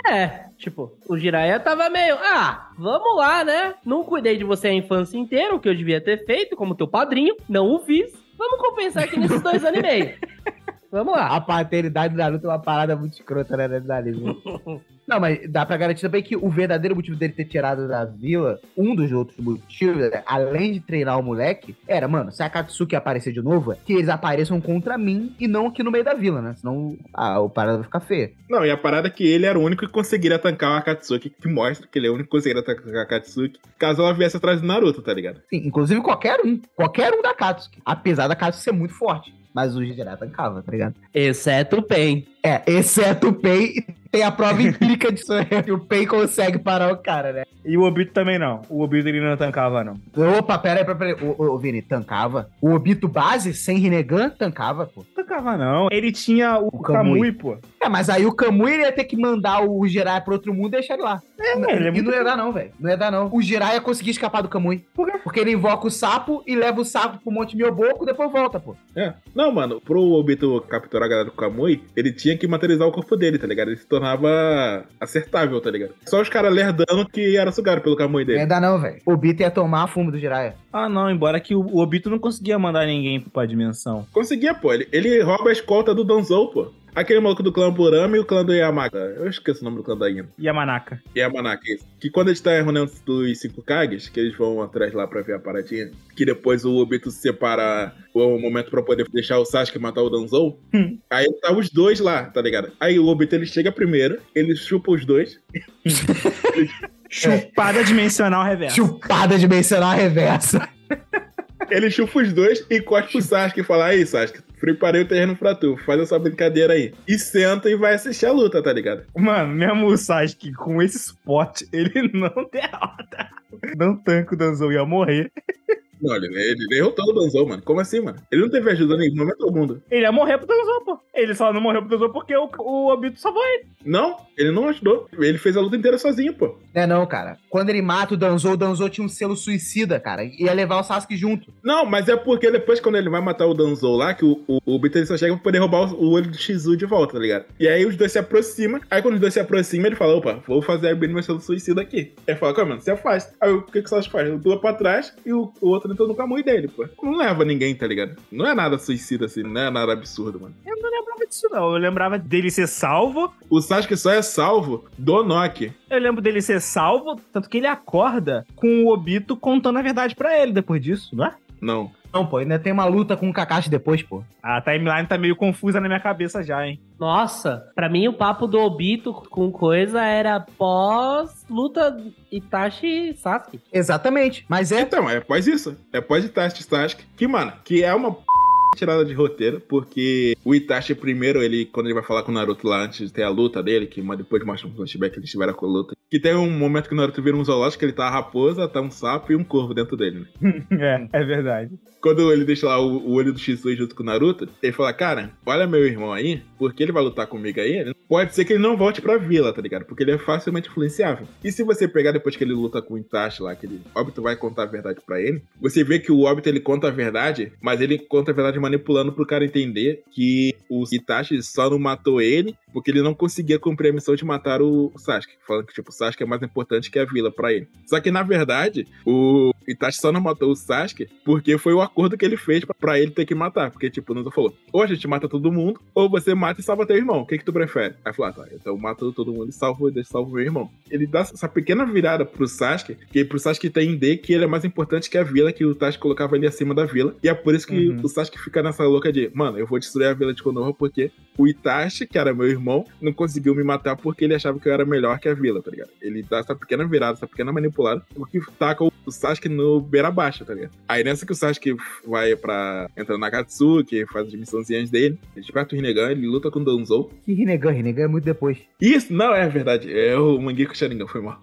É, tipo, o Jiraiya tava meio, ah, vamos lá, né? Não cuidei de você a infância inteira, o que eu devia ter feito como teu padrinho, não o fiz. Vamos compensar aqui nesses dois anos e meio. [laughs] Vamos lá. A paternidade do Naruto é uma parada muito escrota, né, anime. [laughs] Não, mas dá pra garantir também que o verdadeiro motivo dele ter tirado da vila, um dos outros motivos, né, além de treinar o moleque, era, mano, se a Katsuki aparecer de novo, que eles apareçam contra mim e não aqui no meio da vila, né? Senão a, a parada vai ficar feia. Não, e a parada é que ele era o único que conseguiria tancar a Akatsuki, que mostra que ele é o único que conseguiria tancar a Akatsuki, caso ela viesse atrás do Naruto, tá ligado? Sim, inclusive qualquer um. Qualquer um da Katsuki. Apesar da Katsuki ser muito forte. Mas o Jiraiya tancava, tá ligado? Exceto o Pen. É, exceto o Pei, tem a prova empírica disso aí. que O Pei consegue parar o cara, né? E o Obito também não. O Obito ele não tancava, não. Opa, pera aí, pera ô, ô, Vini, tancava. O Obito base, sem Rinnegan, tancava, pô. Tancava não. Ele tinha o, O Kamui. Kamui, pô. É, mas aí o Kamui ele ia ter que mandar o Jiraiya pro outro mundo e deixar ele lá. É, ele é e muito não ia dar não, velho. Não ia dar não. O Jiraiya ia conseguir escapar do Kamui. Por quê? Porque ele invoca o sapo e leva o sapo pro Monte Mioboco, depois volta, pô. É. Não, mano, pro Obito capturar a galera do Kamui, ele tinha que materializar o corpo dele, tá ligado? Ele se tornava acertável, tá ligado? Só os caras lerdando que era sugado pelo Kamui Não dele. ia dar não, velho. O Obito ia tomar fumo do Jiraiya. Ah, não. Embora que o, o Obito não conseguia mandar ninguém pra dimensão. Conseguia, pô. Ele, ele rouba a escolta do Danzou, pô. Aquele maluco do clã Burama e o clã do Yamaka. Eu esqueço o nome do clã da Ina. Yamanaka. Yamanaka, isso. Que quando eles estão reunindo dos cinco Kages, que eles vão atrás lá pra ver a paradinha, que depois o Obito se separa o momento pra poder deixar o Sasuke matar o Danzou, Hum. aí tá os dois lá, tá ligado? Aí o Obito ele chega primeiro, ele chupa os dois, [laughs] Chupada dimensional reversa. Chupada dimensional reversa. ele chupa os dois e cospe o Sasuke e fala, aí Sasuke, preparei o terreno pra tu, faz essa brincadeira aí. E senta e vai assistir a luta, tá ligado? Mano, mesmo o Sasuke com esse spot, ele [laughs] não derrota. Não tanca o Danzou ia morrer. Não, ele, ele derrotou o Danzou, mano. Como assim, mano? Ele não teve ajuda em nenhum momento do mundo. Ele ia morrer pro Danzou, pô. Ele só não morreu pro Danzou porque o, o Obito salvou ele. Não, ele não ajudou. Ele fez a luta inteira sozinho, pô. Não é não, cara. Quando ele mata o Danzou, o Danzou tinha um selo suicida, cara. Ia levar o Sasuke junto. Não, mas é porque depois, quando ele vai matar o Danzou lá, que o, o, o Obito ele só chega pra poder roubar o, o olho do Shizu de volta, tá ligado? E aí os dois se aproximam. Aí quando os dois se aproximam, ele fala: opa, vou fazer abrir meu selo suicida aqui. Aí fala: calma, mano, se afasta. Aí o que, que o Sasuke faz? Ele pula pra trás e o, o outro entra no caminho dele, pô. Não leva ninguém, tá ligado? Não é nada suicida assim, não é nada absurdo, mano. Eu não lembrava disso, não. Eu lembrava dele ser salvo. O Sasuke só é salvo do Noki. Eu lembro dele ser salvo, tanto que ele acorda com o Obito contando a verdade pra ele depois disso, não é? Não. Não, pô, ainda tem uma luta com o Kakashi depois, pô. A timeline tá meio confusa na minha cabeça já, hein? Nossa, pra mim o papo do Obito com coisa era pós luta Itachi e Sasuke. Exatamente. Mas é. Então, é após isso. É após Itachi e Sasuke. Que, mano, que é uma p... tirada de roteiro, porque o Itachi primeiro, ele, quando ele vai falar com o Naruto lá antes de ter a luta dele, que mas depois mostra um flashback que eles tiveram com a luta, que tem um momento que o Naruto vira um zoológico, ele tá a raposa, tá um sapo e um corvo dentro dele, né? [laughs] é, é verdade. Quando ele deixa lá o, o olho do Shisui junto com o Naruto, ele fala, cara, olha meu irmão aí, porque ele vai lutar comigo aí, pode ser que ele não volte pra vila, tá ligado? Porque ele é facilmente influenciável. E se você pegar depois que ele luta com o Itachi lá, que ele, Obito vai contar a verdade pra ele, você vê que o Obito ele conta a verdade, mas ele conta a verdade manipulando pro cara entender que o Itachi só não matou ele porque ele não conseguia cumprir a missão de matar o Sasuke. Falando que, tipo, Sasuke é mais importante que a vila pra ele. Só que, na verdade, o Itachi só não matou o Sasuke porque foi o acordo que ele fez pra- pra ele ter que matar. Porque, tipo, o Naruto falou, ou a gente mata todo mundo, ou você mata e salva teu irmão. O que que tu prefere? Aí falou, ah, tá, então eu mato todo mundo e salvo, e salvo meu irmão. Ele dá essa pequena virada pro Sasuke, que pro Sasuke entender que ele é mais importante que a vila, que o Itachi colocava ele acima da vila. E é por isso que Uhum. o Sasuke fica nessa louca de, mano, eu vou destruir a vila de Konoha porque o Itachi, que era meu irmão, não conseguiu me matar porque ele achava que eu era melhor que a vila, tá ligado? Ele dá essa pequena virada, essa pequena manipulada, o que taca o o Sasuke no beira baixa, tá ligado? Aí nessa que o Sasuke vai pra. entra na Katsuki, faz as missãozinhas dele, ele desperta o Rinnegan, ele luta com o Danzou. Que Rinnegan, Rinnegan é muito depois. Isso, não, é verdade, é o Mangekyou Sharingan, foi mal.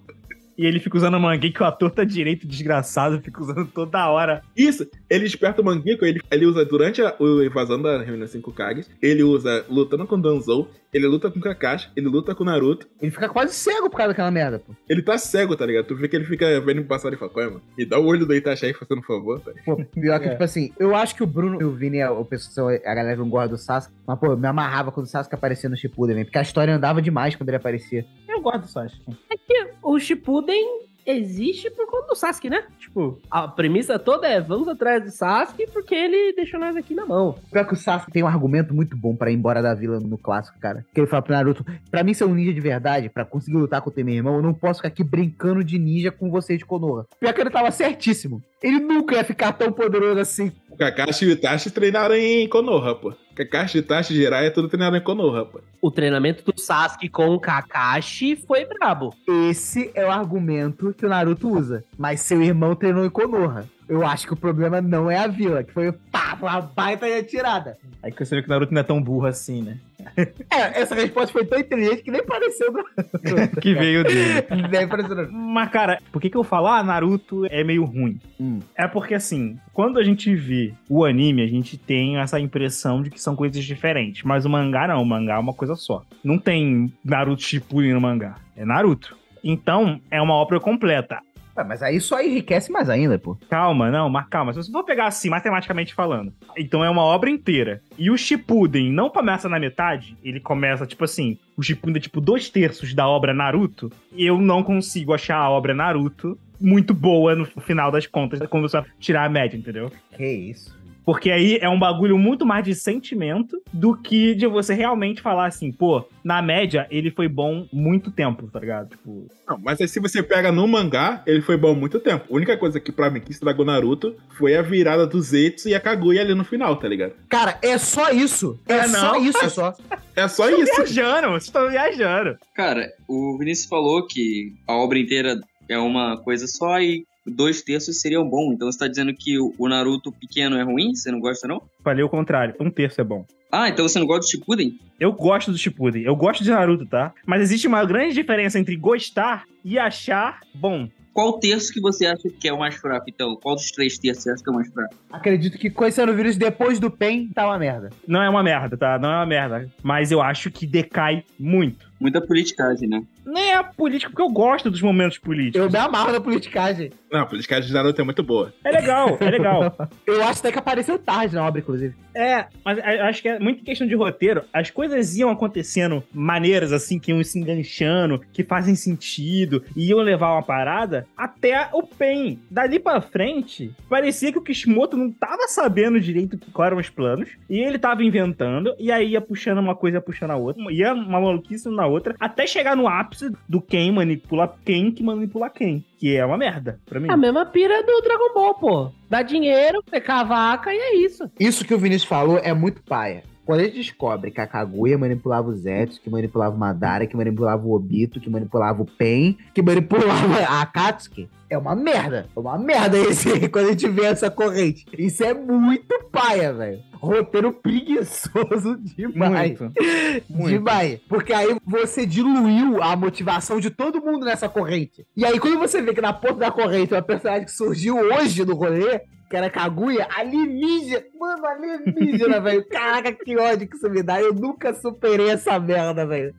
E ele fica usando manguei que o ator tá direito, desgraçado, fica usando toda hora. Isso, ele desperta o Mangekyou, ele, ele usa durante a, a invasão da reunião 5 Kages, ele usa lutando com o Danzou, ele luta com o Kakashi, ele luta com o Naruto, Ele fica quase cego por causa daquela merda, pô. ele tá cego, tá ligado? Tu vê que ele fica vendo pro passado e fala, é, mano? Me dá o olho do Itachi aí, fazendo um favor, tá ligado? Pô, pior que, É. tipo assim, eu acho que o Bruno e o Vini, a, o pessoal, a galera não gosta do Sasuke, mas, pô, eu me amarrava quando o Sasuke aparecia no Shippuden, velho, porque a história andava demais quando ele aparecia. Eu gosto do Sasuke. O Shippuden existe por conta do Sasuke, né? Tipo, a premissa toda é vamos atrás do Sasuke porque ele deixou nós aqui na mão. Pior que o Sasuke tem um argumento muito bom pra ir embora da vila no clássico, cara. Que ele fala pro Naruto: pra mim ser um ninja de verdade, pra conseguir lutar contra o meu irmão, eu não posso ficar aqui brincando de ninja com você de Konoha. Pior que ele tava certíssimo. Ele nunca ia ficar tão poderoso assim. Kakashi e o Itachi treinaram em Konoha, pô. Kakashi, Itachi, Jiraiya, tudo treinado em Konoha, pô. O treinamento do Sasuke com o Kakashi foi brabo. Esse é o argumento que o Naruto usa. Mas seu irmão treinou em Konoha. Eu acho que o problema não é a vila, que foi [laughs] pá, uma baita de atirada. Aí que você vê que o Naruto não é tão burro assim, né? [laughs] É, essa resposta foi tão inteligente que nem pareceu do... [laughs] que veio dele. [laughs] nem pareceu do... Mas, cara, por que, que eu falo, ah, Naruto é meio ruim? Hum. É porque, assim, quando a gente vê o anime, a gente tem essa impressão de que são coisas diferentes. Mas o mangá não, o mangá é uma coisa só. Não tem Naruto Shippuden no mangá, é Naruto. Então, é uma obra completa. Ah, mas aí só enriquece mais ainda, pô. Calma, não, mas calma. Se você for pegar assim, matematicamente falando, então é uma obra inteira. E o Shippuden não começa na metade, ele começa, tipo assim, o Shippuden é tipo dois terços da obra Naruto. Eu não consigo achar a obra Naruto muito boa no final das contas, quando você tirar a média, entendeu? Que isso. Porque aí é um bagulho muito mais de sentimento do que de você realmente falar assim, pô, na média ele foi bom muito tempo, tá ligado? Tipo, Não, mas aí se você pega no mangá, ele foi bom muito tempo. A única coisa que pra mim que estragou Naruto foi a virada do Zetsu e a Kaguya ali no final, tá ligado? Cara, é só isso. É, É, só isso, é só. É só isso. viajando, vocês estão viajando. Cara, o Vinícius falou que a obra inteira é uma coisa só e dois terços seriam bom. Então você tá dizendo que o Naruto pequeno é ruim? Você não gosta, não? Falei o contrário, um terço é bom. Ah, então você não gosta do Shippuden? Eu gosto do Shippuden, eu gosto de Naruto, tá? Mas existe uma grande diferença entre gostar e achar bom. Qual terço que você acha que é o mais fraco, então? Qual dos três terços você acha que é o mais fraco? Acredito que conhecendo o vírus depois do PEN tá uma merda. Não é uma merda, tá? Não é uma merda. Mas eu acho que decai muito. Muita politicagem, né? Nem é político, porque eu gosto dos momentos políticos. Eu me amarro na politicagem. Não, a politicagem de Naruto é muito boa. É legal, é legal. [laughs] Eu acho até que apareceu tarde na obra, inclusive. É, mas a- acho que é muito questão de roteiro. As coisas iam acontecendo maneiras assim, que iam se enganchando, que fazem sentido, e iam levar uma parada até o PEN. Dali pra frente, parecia que o Kishimoto não tava sabendo direito quais eram os planos, e ele tava inventando, e aí ia puxando uma coisa, ia puxando a outra, ia uma maluquice na outra, até chegar no ápice do quem manipula quem que manipula quem. Que é uma merda, pra mim. A mesma pira do Dragon Ball, pô. Dá dinheiro, pecar a vaca e é isso. Isso que o Vinícius falou é muito paia. Quando a gente descobre que a Kaguya manipulava o Zetsu, que manipulava o Madara, que manipulava o Obito, que manipulava o Pen, que manipulava [laughs] a Akatsuki, é uma merda. É uma merda [laughs] esse quando a gente vê essa corrente. Isso é muito paia, velho. Roteiro preguiçoso [laughs] demais. Muito. Muito. Demais. Porque aí você diluiu a motivação de todo mundo nessa corrente. E aí, quando você vê que na ponta da corrente uma personagem que surgiu hoje no rolê, que era Kaguya, alienígena. Mano, alienígena, [laughs] velho. Caraca, que ódio que isso me dá. Eu nunca superei essa merda, velho.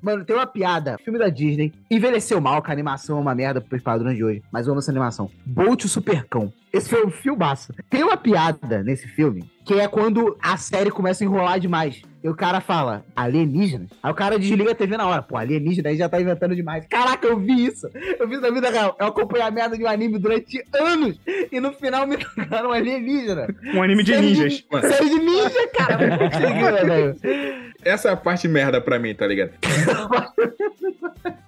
Mano, tem uma piada. Filme da Disney. Envelheceu mal, que a animação é uma merda pros padrões de hoje. Mas eu amo essa animação. Bolt o Supercão. Esse foi um filmaço. Tem uma piada nesse filme que é quando a série começa a enrolar demais. E o cara fala, alienígenas? Aí o cara desliga a TV na hora. Pô, alienígena aí já tá inventando demais. Caraca, eu vi isso. Eu vi isso na vida real. Eu acompanhei a merda de um anime durante anos. E no final me [laughs] tocaram um alienígena. Um anime de Série ninjas. mano. Série de ninja, cara. Não consegui, [laughs] velho. Essa é a parte merda pra mim, tá ligado?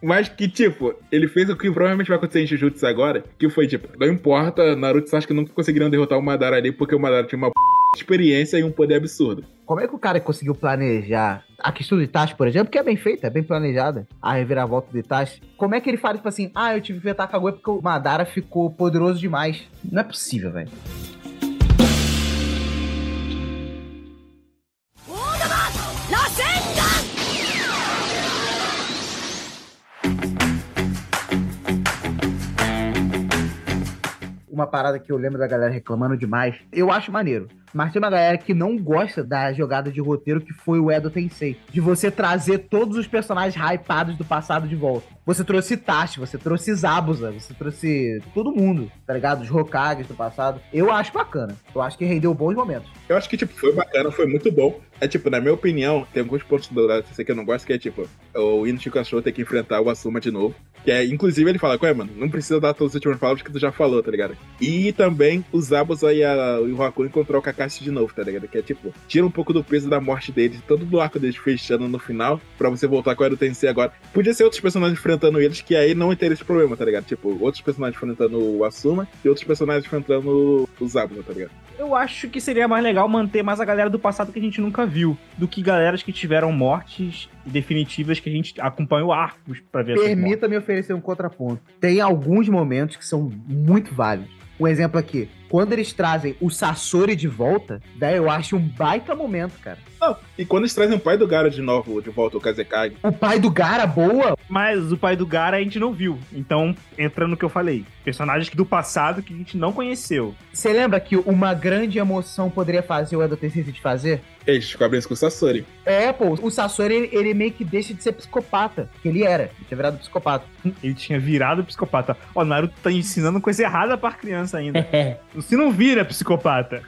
Mas que, tipo, ele fez o que provavelmente vai acontecer em Jujutsu agora, que foi, tipo, não importa, Naruto e Sasuke nunca conseguiriram derrotar o Madara ali, porque o Madara tinha uma p... experiência e um poder absurdo. Como é que o cara conseguiu planejar a questão de Itachi, por exemplo, que é bem feita, é bem planejada, a reviravolta de Itachi. Como é que ele fala, tipo assim, ah, eu tive que inventar a Kaguya porque o Madara ficou poderoso demais. Não é possível, velho. Uma parada que eu lembro da galera reclamando demais. Eu acho maneiro. Mas tem uma galera que não gosta da jogada de roteiro que foi o Edo Tensei. De você trazer todos os personagens hypados do passado de volta. Você trouxe Itachi, você trouxe Zabuza, você trouxe todo mundo, tá ligado? Os Hokages do passado. Eu acho bacana. Eu acho que rendeu bons momentos. Eu acho que, tipo, foi bacana, foi muito bom. É, tipo, na minha opinião, tem alguns pontos do TCC que eu não gosto, que é, tipo, o Ino Chikachou ter que enfrentar o Asuma de novo. Que é, inclusive, ele fala, ué, mano, não precisa dar todas as últimas palavras que tu já falou, tá ligado? E também o Zabuza e, a, e o Haku encontrou o Kakashi de novo, tá ligado? Que é tipo, tira um pouco do peso da morte deles, todo do arco deles fechando no final, pra você voltar com o Tensei agora. Podia ser outros personagens enfrentando eles, que aí não teria esse problema, tá ligado? Tipo, outros personagens enfrentando o Asuma e outros personagens enfrentando o, o Zabuza, tá ligado? Eu acho que seria mais legal manter mais a galera do passado que a gente nunca viu, do que galeras que tiveram mortes definitivas que a gente acompanhou arcos pra ver. Permita-me oferecer um contraponto. Tem alguns momentos que são muito válidos. Um exemplo aqui. Quando eles trazem o Sasori de volta, velho, eu acho um baita momento, cara. Não, e quando eles trazem o pai do Gara de novo, de volta, o Kazekage, O pai do Gara, boa. Mas o pai do Gara a gente não viu. Então, entra no que eu falei. Personagens do passado que a gente não conheceu. Você lembra que uma grande emoção poderia fazer o Edo Tensei de fazer? eles descobrem isso com o Sasori. É, pô, o Sasori, ele, ele meio que deixa de ser psicopata, que ele era, ele tinha virado psicopata. Ele tinha virado psicopata. Ó, o Naruto tá ensinando coisa errada pra criança ainda. [laughs] É. Você não vira psicopata.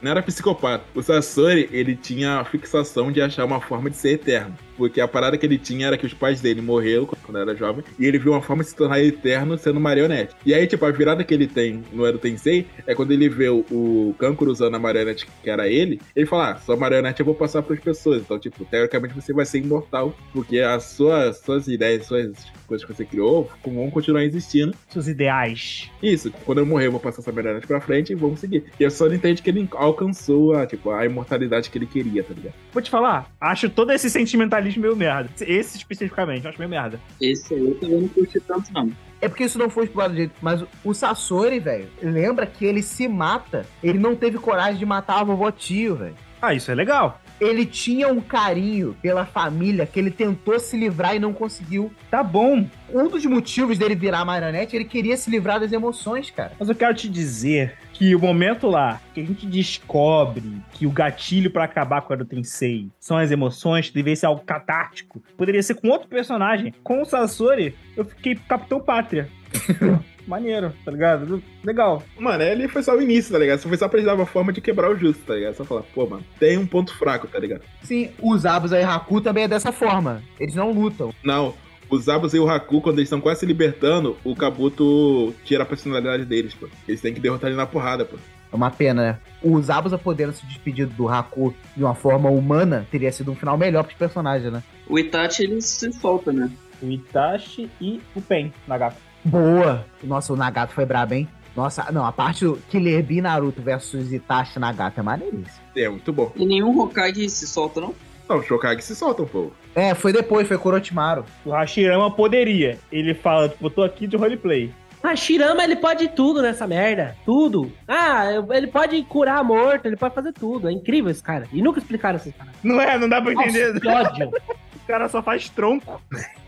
Não era psicopata. O Sasori, ele tinha a fixação de achar uma forma de ser eterno. Porque a parada que ele tinha era que os pais dele morreram quando era jovem, e ele viu uma forma de se tornar eterno sendo marionete. E aí, tipo, a virada que ele tem no Edo Tensei é quando ele vê o, Kankuro usando a marionete que era ele, ele fala, ah, sua marionete eu vou passar pras pessoas. Então, tipo, teoricamente você vai ser imortal, porque as suas, suas ideias, suas coisas que você criou vão continuar existindo. Seus ideais. Isso, quando eu morrer, eu vou passar essa marionete pra frente e vamos seguir. E a só entende que ele alcançou a, tipo, a imortalidade que ele queria, tá ligado? Vou te falar, acho todo esse sentimentalismo meio merda. Esse especificamente, eu acho meio merda. Esse aí eu também não curti tanto, não. É porque isso não foi explorado direito, mas o Sasori, velho, lembra que ele se mata, ele não teve coragem de matar a vovó tio, velho. Ah, isso é legal. Ele tinha um carinho pela família que ele tentou se livrar e não conseguiu. Tá bom. Um dos motivos dele virar marionete, ele queria se livrar das emoções, cara. Mas eu quero te dizer que o momento lá que a gente descobre que o gatilho pra acabar com a Edo Tensei são as emoções, que deveria ser algo catártico, poderia ser com outro personagem. Com o Sasori, eu fiquei Capitão Pátria. [laughs] Maneiro, tá ligado? Legal. Mano, ele foi só o início, tá ligado? Só foi só pra eles dar uma forma de quebrar o justo, tá ligado? Só falar, pô, mano, tem um ponto fraco, tá ligado? Sim, os Abusa e Haku também é dessa forma. Eles não lutam. Não, os Zabuza e o Haku, quando eles estão quase se libertando, o Kabuto tira a personalidade deles, pô. Eles têm que derrotar ele na porrada, pô. É uma pena, né? Os Abusa podendo se despedir do Haku de uma forma humana teria sido um final melhor pros personagens, né? O Itachi, ele se solta, né? O Itachi e o Pen, Nagato. Boa! Nossa, o Nagato foi brabo, hein? Nossa, não, a parte do Killer Bee Naruto versus Itachi Nagato é maneiríssimo. É, muito bom. E nenhum Hokage se solta, não? Não, o Shokage se solta um pouco. É, foi depois, foi Korotimaru. O Hashirama poderia. Ele fala, tipo, eu tô aqui de roleplay. Ah, Shirama, ele pode tudo nessa merda. Tudo. Ah, ele pode curar morto, ele pode fazer tudo. É incrível esse cara. E nunca explicaram essas paradas. Não é? Não dá pra entender. Nossa, que ódio. [laughs] O cara só faz tronco.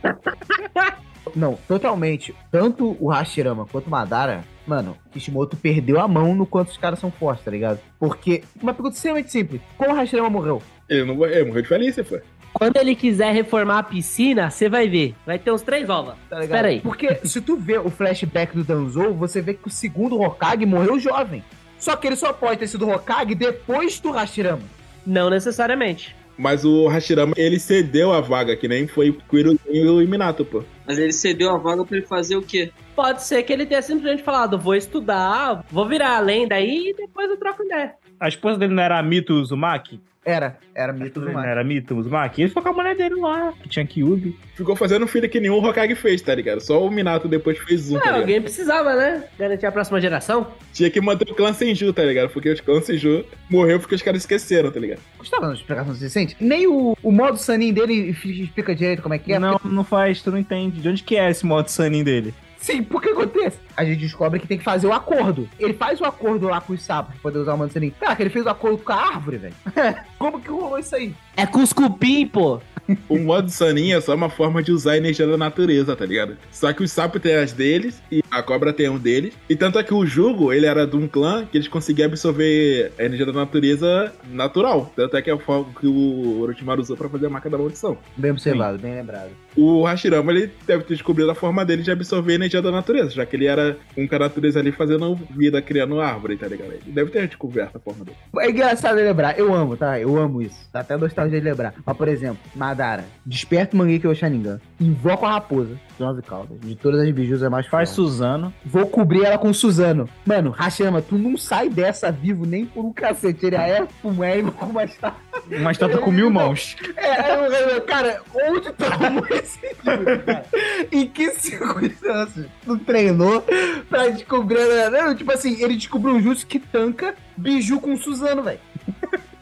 [laughs] Não, totalmente. Tanto o Hashirama quanto o Madara, mano, Kishimoto perdeu a mão no quanto os caras são fortes, tá ligado? Porque, uma pergunta extremamente simples: como o Hashirama morreu? Ele não morreu, morreu de velhice, pô. Quando ele quiser reformar a piscina, você vai ver. Vai ter uns três ovos. Tá? Espera aí. Porque [laughs] se tu vê o flashback do Danzou, você vê que o segundo Hokage morreu jovem. Só que ele só pode ter sido Hokage depois do Hashirama. Não necessariamente. Mas o Hashirama, ele cedeu a vaga, que nem foi o Hiruzen e o Minato, pô. Mas ele cedeu a vaga pra ele fazer o quê? Pode ser que ele tenha simplesmente falado, vou estudar, vou virar a lenda aí e depois eu troco ideia. A esposa dele não era a Mito Uzumaki? Era, era A mito mar. era a Mito Uzumaki? Ele ficou com a mulher dele lá, que tinha Kyubi. Ficou fazendo filho que nenhum Hokage fez, tá ligado? Só o Minato depois fez um, Ah, tá ligado? alguém precisava, né? Garantir a próxima geração. Tinha que manter o clã Senju, tá ligado? Porque o clã Senju morreu porque os caras esqueceram, tá ligado? Gostava de explicação suficiente? Nem o, o modo Sanin dele explica direito como é que é. não, não faz, tu não entende. De onde que é esse modo Sanin dele? Sim, por que acontece? A gente descobre que tem que fazer o acordo. Ele faz o acordo lá com os sapos pra poder usar o Mansanin. Cara, que ele fez o acordo com a árvore, velho. [laughs] Como que rolou isso aí? É com os cupim, pô. O modo Sanin é só uma forma de usar a energia da natureza, tá ligado? Só que os sapos têm as deles e a cobra tem um deles. E tanto é que o Jugo, ele era de um clã que eles conseguiam absorver a energia da natureza natural. Tanto é que é a forma que o Orochimaru usou pra fazer a marca da maldição. Bem observado, bem lembrado. O Hashirama, ele deve ter descobrido a forma dele de absorver a energia da natureza, já que ele era um com a natureza ali fazendo vida, criando árvore, tá ligado? Ele deve ter descoberto a forma dele. É engraçado lembrar. Eu amo, tá? Eu amo isso. Dá até nostalgia bizarro de lembrar. Mas, por exemplo, Madara, desperta o Mangekyou Sharingan, invoca a raposa, de 11 caudas. De todas as bijus é mais Faz forte. Suzano. Vou cobrir ela com Suzano. Mano, Hashirama, tu não sai dessa vivo nem por um cacete. Ele é um ego [laughs] com uma estátua. Uma estátua com mil mãos. É, eu, eu, cara, onde tu arrumou esse livro, cara? Em que circunstâncias tu treinou pra descobrir? né? Não, tipo assim, ele descobriu um jutsu que tanca biju com Suzano, velho.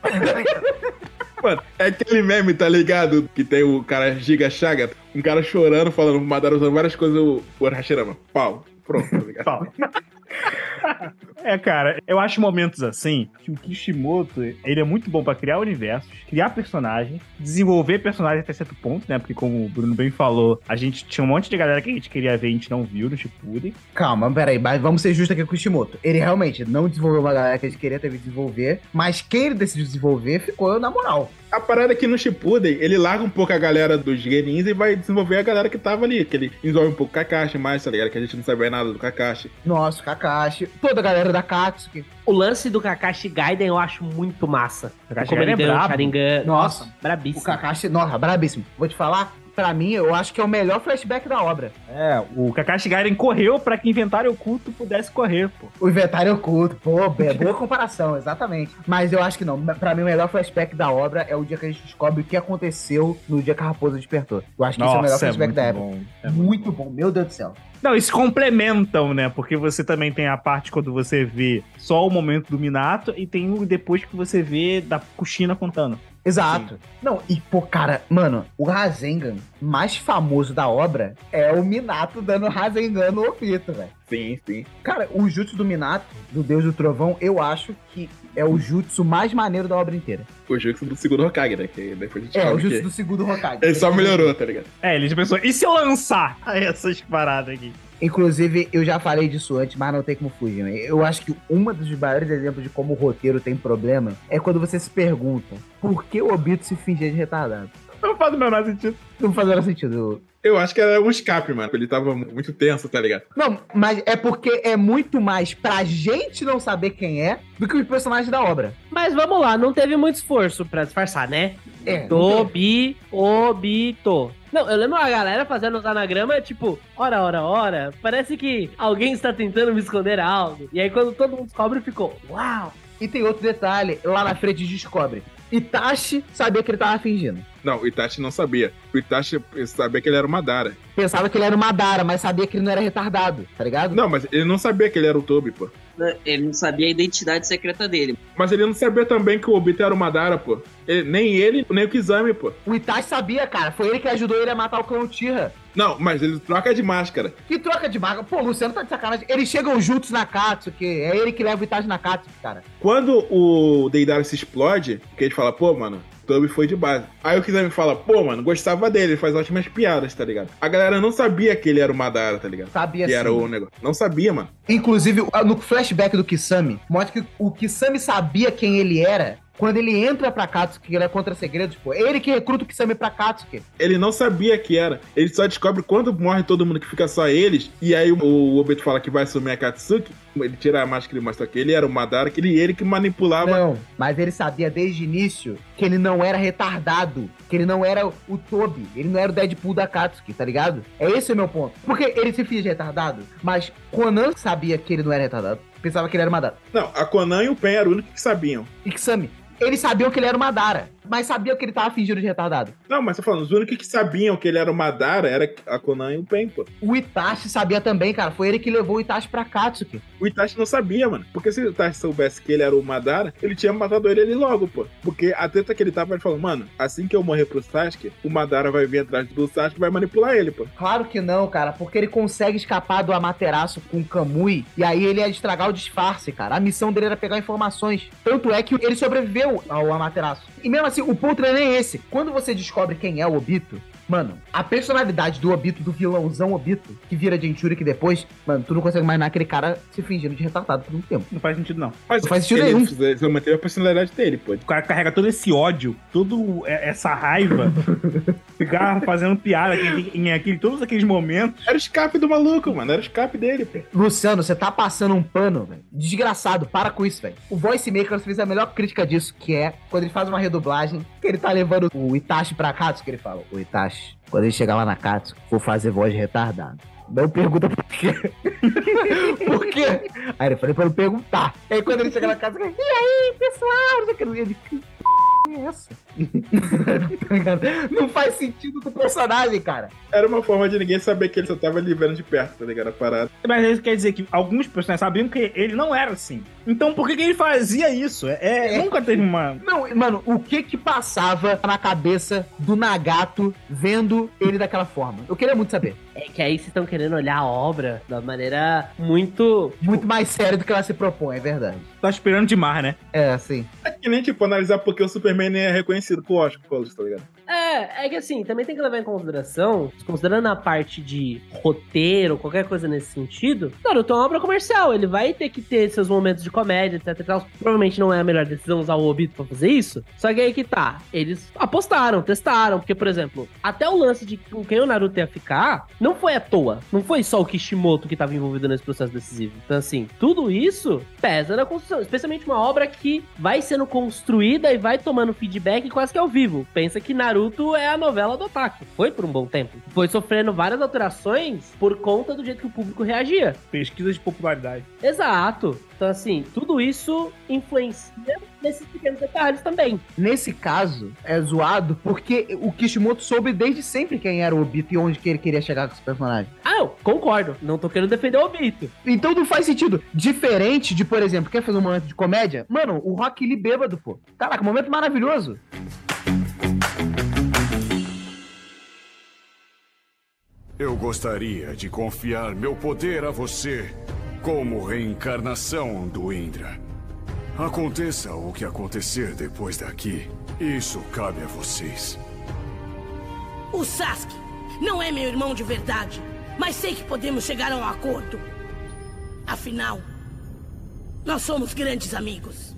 [laughs] Mano, é aquele meme, tá ligado? Que tem o cara Giga Chaga, um cara chorando, falando Madara usando várias coisas, o o Hashirama. Pau. Pronto, tá ligado? Fala. [laughs] É, cara, eu acho momentos assim que o Kishimoto, ele é muito bom pra criar universos, criar personagens, desenvolver personagens até certo ponto, né? Porque como o Bruno bem falou, a gente tinha um monte de galera que a gente queria ver e a gente não viu no Shippuden. Calma, peraí, mas vamos ser justos aqui com o Kishimoto. Ele realmente não desenvolveu uma galera que a gente queria ter desenvolver, mas quem ele decidiu desenvolver ficou na moral. A parada é que no Shippuden, ele larga um pouco a galera dos Genins e vai desenvolver a galera que tava ali. Que ele desenvolve um pouco o Kakashi mais, tá ligado? Que a gente não sabia nada do Kakashi. Nossa, Kakashi, toda a galera da Katsuki. O lance do Kakashi Gaiden eu acho muito massa. Kakashi Como ele Gaiden é deu o brabo. Sharingan. Nossa. Nossa, O brabíssimo. Kakashi, nossa, brabíssimo. Vou te falar, pra mim, eu acho que é o melhor flashback da obra. É, o Kakashi Gaiden correu pra que inventário oculto pudesse correr, pô. O inventário oculto, pô, boa comparação, [laughs] exatamente. Mas eu acho que não. Pra mim, o melhor flashback da obra é o dia que a gente descobre o que aconteceu no dia que a raposa despertou. Eu acho que esse é o melhor flashback muito da época. bom. É Muito bom, meu Deus do céu. Não, eles complementam, né? Porque você também tem a parte quando você vê só o momento do Minato e tem o depois que você vê da Kushina contando. Exato. Não, e pô, cara, mano, o Rasengan mais famoso da obra é o Minato dando Rasengan no Obito, velho. Sim, sim. Cara, o jutsu do Minato, do Deus do Trovão, eu acho que é o jutsu mais maneiro da obra inteira. O Jutsu do segundo Hokage, né? Que depois a gente É, o jutsu que do segundo Hokage. ele só melhorou, tá ligado? É, ele já pensou, e se eu lançar [laughs] essas paradas aqui? Inclusive, eu já falei disso antes, mas não tem como fugir. né? Eu acho que um dos maiores exemplos de como o roteiro tem problema é quando você se pergunta por que o Obito se fingia de retardado. Não faz o menor sentido. Não faz o menor sentido. Eu acho que era um escape, mano. Ele tava muito tenso, tá ligado? Não, mas é porque é muito mais pra gente não saber quem é do que os personagens da obra. Mas vamos lá, não teve muito esforço pra disfarçar, né? É. Tobi, Obito. Não, eu lembro a galera fazendo os anagramas, tipo, ora, ora, ora, parece que alguém está tentando me esconder algo. E aí quando todo mundo descobre, ficou, uau! E tem outro detalhe, lá na frente descobre. Itachi sabia que ele tava fingindo. Não, o Itachi não sabia. O Itachi sabia que ele era o Madara. Pensava que ele era uma Madara, mas sabia que ele não era retardado, tá ligado? Não, mas ele não sabia que ele era o Tobi, pô. Ele não sabia a identidade secreta dele. Mas ele não sabia também que o Obito era o Madara, pô. Ele- nem ele, nem o Kizami, pô. O Itachi sabia, cara. Foi ele que ajudou ele a matar o clã Uchiha. Não, mas ele troca de máscara. Que troca de marca. Pô, o Luciano tá de sacanagem. Eles chegam juntos na Katsuki. É ele que leva o Itachi na Katsuki, cara. Quando o Deidara se explode, que ele fala, pô, mano, Toby foi de base. Aí o Kizami fala, pô, mano, gostava dele, ele faz ótimas piadas, tá ligado? A galera não sabia que ele era o Madara, tá ligado? Sabia Que sim. era o negócio. Não sabia, mano. Inclusive, no flashback do Kisame, mostra que o Kisame sabia quem ele era quando ele entra pra Katsuki, ele é contra segredos, pô. É ele que recruta o Kisame pra Katsuki. Ele não sabia que era. Ele só descobre quando morre todo mundo que fica só eles. E aí o, o Obito fala que vai assumir a Katsuki. Ele tira a máscara e mostra que ele era o Madara, que ele, ele que manipulava. Não, mas ele sabia desde o início que ele não era retardado, que ele não era o Toby, ele não era o Deadpool da Katsuki, tá ligado? É esse o meu ponto. Porque ele se finge retardado, mas Conan sabia que ele não era retardado, pensava que ele era Madara. Não, a Conan e o Pen eram os únicos que sabiam. E Kisame, eles sabiam que ele era o Madara, mas sabiam que ele tava fingindo de retardado. Não, mas tô falando, os únicos que sabiam que ele era o Madara era a Conan e o Pen, pô. O Itachi sabia também, cara, foi ele que levou o Itachi pra Katsuki. O Itachi não sabia, mano. Porque se o Itachi soubesse que ele era o Madara, ele tinha matado ele ali logo, pô. Porque a treta que ele tava, ele falou, mano, assim que eu morrer pro Sasuke, o Madara vai vir atrás do Sasuke e vai manipular ele, pô. Claro que não, cara, porque ele consegue escapar do Amaterasu com o Kamui, e aí ele ia estragar o disfarce, cara. A missão dele era pegar informações. Tanto é que ele sobreviveu ao Amaterasu. E mesmo assim, o ponto não é nem esse. Quando você descobre quem é o Obito, Mano, a personalidade do Obito, do vilãozão Obito, que vira que depois, mano, tu não consegue imaginar aquele cara se fingindo de retardado por um tempo. Não faz sentido, não. Mas Não faz sentido ele, nenhum. Ele só manteve a personalidade dele, pô. O cara carrega todo esse ódio, toda essa raiva, [laughs] ficar fazendo piada em, em aquele, todos aqueles momentos. Era o escape do maluco, mano. Era o escape dele, pô. Luciano, você tá passando um pano, velho. Desgraçado, para com isso, velho. O Voice Maker fez a melhor crítica disso, que é quando ele faz uma redublagem, que ele tá levando o Itachi pra que ele fala, o Itachi, quando ele chegar lá na Katsu, vou fazer voz de retardado. Não pergunta por quê. [laughs] por quê? Aí ele falou pra ele perguntar. Aí quando ele chega na casa, e aí, pessoal? Ele, que é essa? [laughs] Tá? Não faz sentido com o personagem, cara. Era uma forma de ninguém saber que ele só tava ali vendo de perto, tá ligado? A parada. Mas isso quer dizer que alguns personagens sabiam que ele não era assim. Então por que, que ele fazia isso? É, é- É. Nunca teve uma. Não, mano, o que que passava na cabeça do Nagato vendo ele daquela forma? Eu queria muito saber. É que aí vocês estão querendo olhar a obra da maneira muito. Muito mais sério do que ela se propõe, é verdade. Tá esperando demais, né? É, assim. É que nem, tipo, analisar porque o Superman nem é reconhecido Oscar, por causa disso, tá ligado? É, é que assim, também tem que levar em consideração, considerando a parte de roteiro, qualquer coisa nesse sentido, Naruto é uma obra comercial, ele vai ter que ter seus momentos de comédia, etc. Provavelmente não é a melhor decisão usar o Obito pra fazer isso, só que aí que tá, eles apostaram, testaram, porque, por exemplo, até o lance de com quem o Naruto ia ficar, não foi à toa, não foi só o Kishimoto que tava envolvido nesse processo decisivo. Então, assim, tudo isso pesa na construção, especialmente uma obra que vai sendo construída e vai tomando feedback quase que ao vivo. Pensa que Naruto é a novela do Otaku. Foi por um bom tempo. Foi sofrendo várias alterações por conta do jeito que o público reagia. Pesquisa de popularidade. Exato. Então, assim, tudo isso influencia nesses pequenos detalhes também. Nesse caso, é zoado porque o Kishimoto soube desde sempre quem era o Obito e onde que ele queria chegar com esse personagem. Ah, eu concordo. Não tô querendo defender o Obito. Então não faz sentido. Diferente de, por exemplo, quer fazer um momento de comédia? Mano, o Rock Lee bêbado, pô. Caraca, momento maravilhoso. Eu gostaria de confiar meu poder a você como reencarnação do Indra. Aconteça o que acontecer depois daqui, isso cabe a vocês. O Sasuke não é meu irmão de verdade, mas sei que podemos chegar a um acordo. Afinal, nós somos grandes amigos.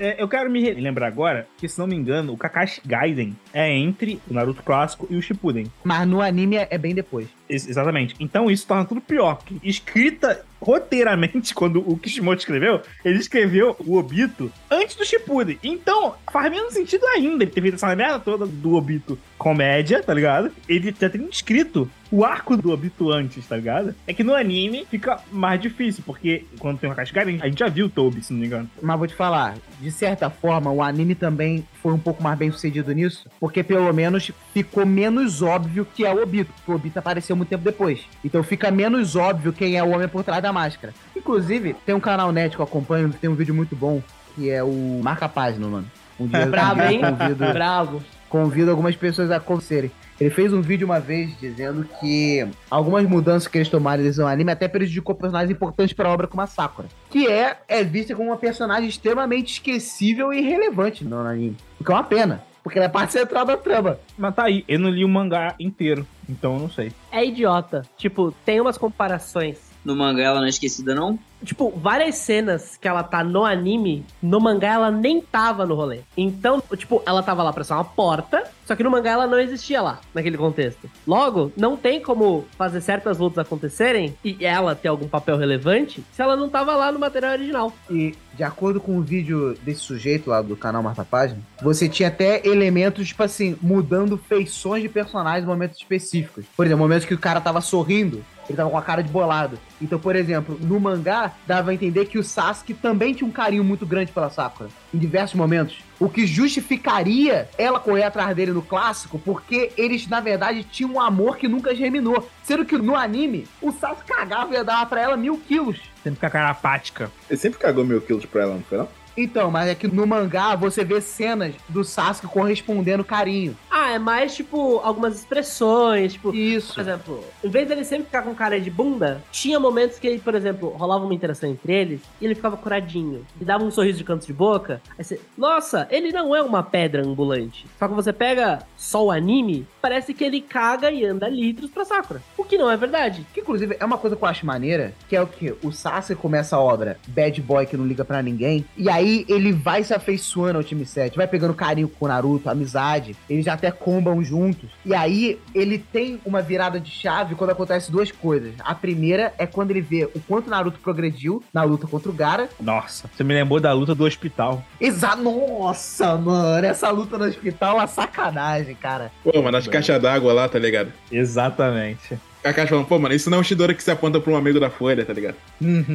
Eu quero me lembrar agora que, se não me engano, o Kakashi Gaiden é entre o Naruto clássico e o Shippuden. Mas no anime é bem depois. Ex- exatamente. Então isso torna tudo pior. Escrita roteiramente, [laughs] quando o Kishimoto escreveu, ele escreveu o Obito antes do Shippuden. Então, faz menos sentido ainda ele ter feito essa merda toda do Obito comédia, tá ligado? Ele já tem escrito o arco do Obito antes, tá ligado? É que no anime fica mais difícil, porque quando tem Kakashi Gaiden, a gente já viu o Toby, se não me engano. Mas vou te falar, de certa forma, o anime também foi um pouco mais bem sucedido nisso, porque pelo menos ficou menos óbvio que é o Obito, porque o Obito apareceu muito tempo depois. Então fica menos óbvio quem é o homem por trás da máscara. Inclusive, tem um canal net que eu acompanho, que tem um vídeo muito bom, que é o Marca Página, mano. Um dia, um [laughs] Bravo, dia hein? convido, Bravo. convido algumas pessoas a conhecerem. Ele fez um vídeo uma vez dizendo que algumas mudanças que eles tomaram nesse anime até prejudicou personagens importantes para a obra como a Sakura. Que é, é vista como uma personagem extremamente esquecível e irrelevante no anime. O que é uma pena, porque ela é parte central da trama. Mas tá aí, eu não li o mangá inteiro, então eu não sei. É idiota. Tipo, tem umas comparações. No mangá ela não é esquecida, não? Tipo, várias cenas que ela tá no anime, no mangá ela nem tava no rolê. Então, tipo, ela tava lá pra ser uma porta, só que no mangá ela não existia lá, naquele contexto. Logo, não tem como fazer certas lutas acontecerem e ela ter algum papel relevante se ela não tava lá no material original. E, de acordo com o vídeo desse sujeito lá do canal Marta Página, você tinha até elementos, tipo assim, mudando feições de personagens em momentos específicos. Por exemplo, momentos que o cara tava sorrindo, ele tava com a cara de bolado. Então, por exemplo, no mangá, dava a entender que o Sasuke também tinha um carinho muito grande pela Sakura, em diversos momentos. O que justificaria ela correr atrás dele no clássico, porque eles, na verdade, tinham um amor que nunca germinou. Sendo que no anime, o Sasuke cagava e dava pra ela mil quilos. Sempre com a cara apática. Ele sempre cagou mil quilos pra ela, não foi não? Então, mas é que no mangá você vê cenas do Sasuke correspondendo carinho. Ah, é mais tipo algumas expressões, tipo, Isso. por exemplo, em vez dele sempre ficar com cara de bunda, tinha momentos que, por exemplo, rolava uma interação entre eles e ele ficava curadinho. E dava um sorriso de canto de boca. Aí você, nossa, ele não é uma pedra ambulante. Só que você pega só o anime, parece que ele caga e anda litros pra Sakura. O que não é verdade. Que inclusive é uma coisa que eu acho maneira, que é o que? O Sasuke começa a obra Bad Boy que não liga pra ninguém, e aí ele vai se afeiçoando ao time 7, vai pegando carinho com o Naruto, amizade, eles já até combam juntos. E aí ele tem uma virada de chave quando acontece duas coisas. A primeira é quando ele vê o quanto o Naruto progrediu na luta contra o Gara. Nossa, você me lembrou da luta do hospital. Exato, nossa, mano, essa luta no hospital é uma sacanagem, cara. Pô, mano, as caixas d'água lá, tá ligado? Exatamente. A caixa falando, pô, mano, isso não é um Shidori que se aponta pra um amigo da Folha, tá ligado?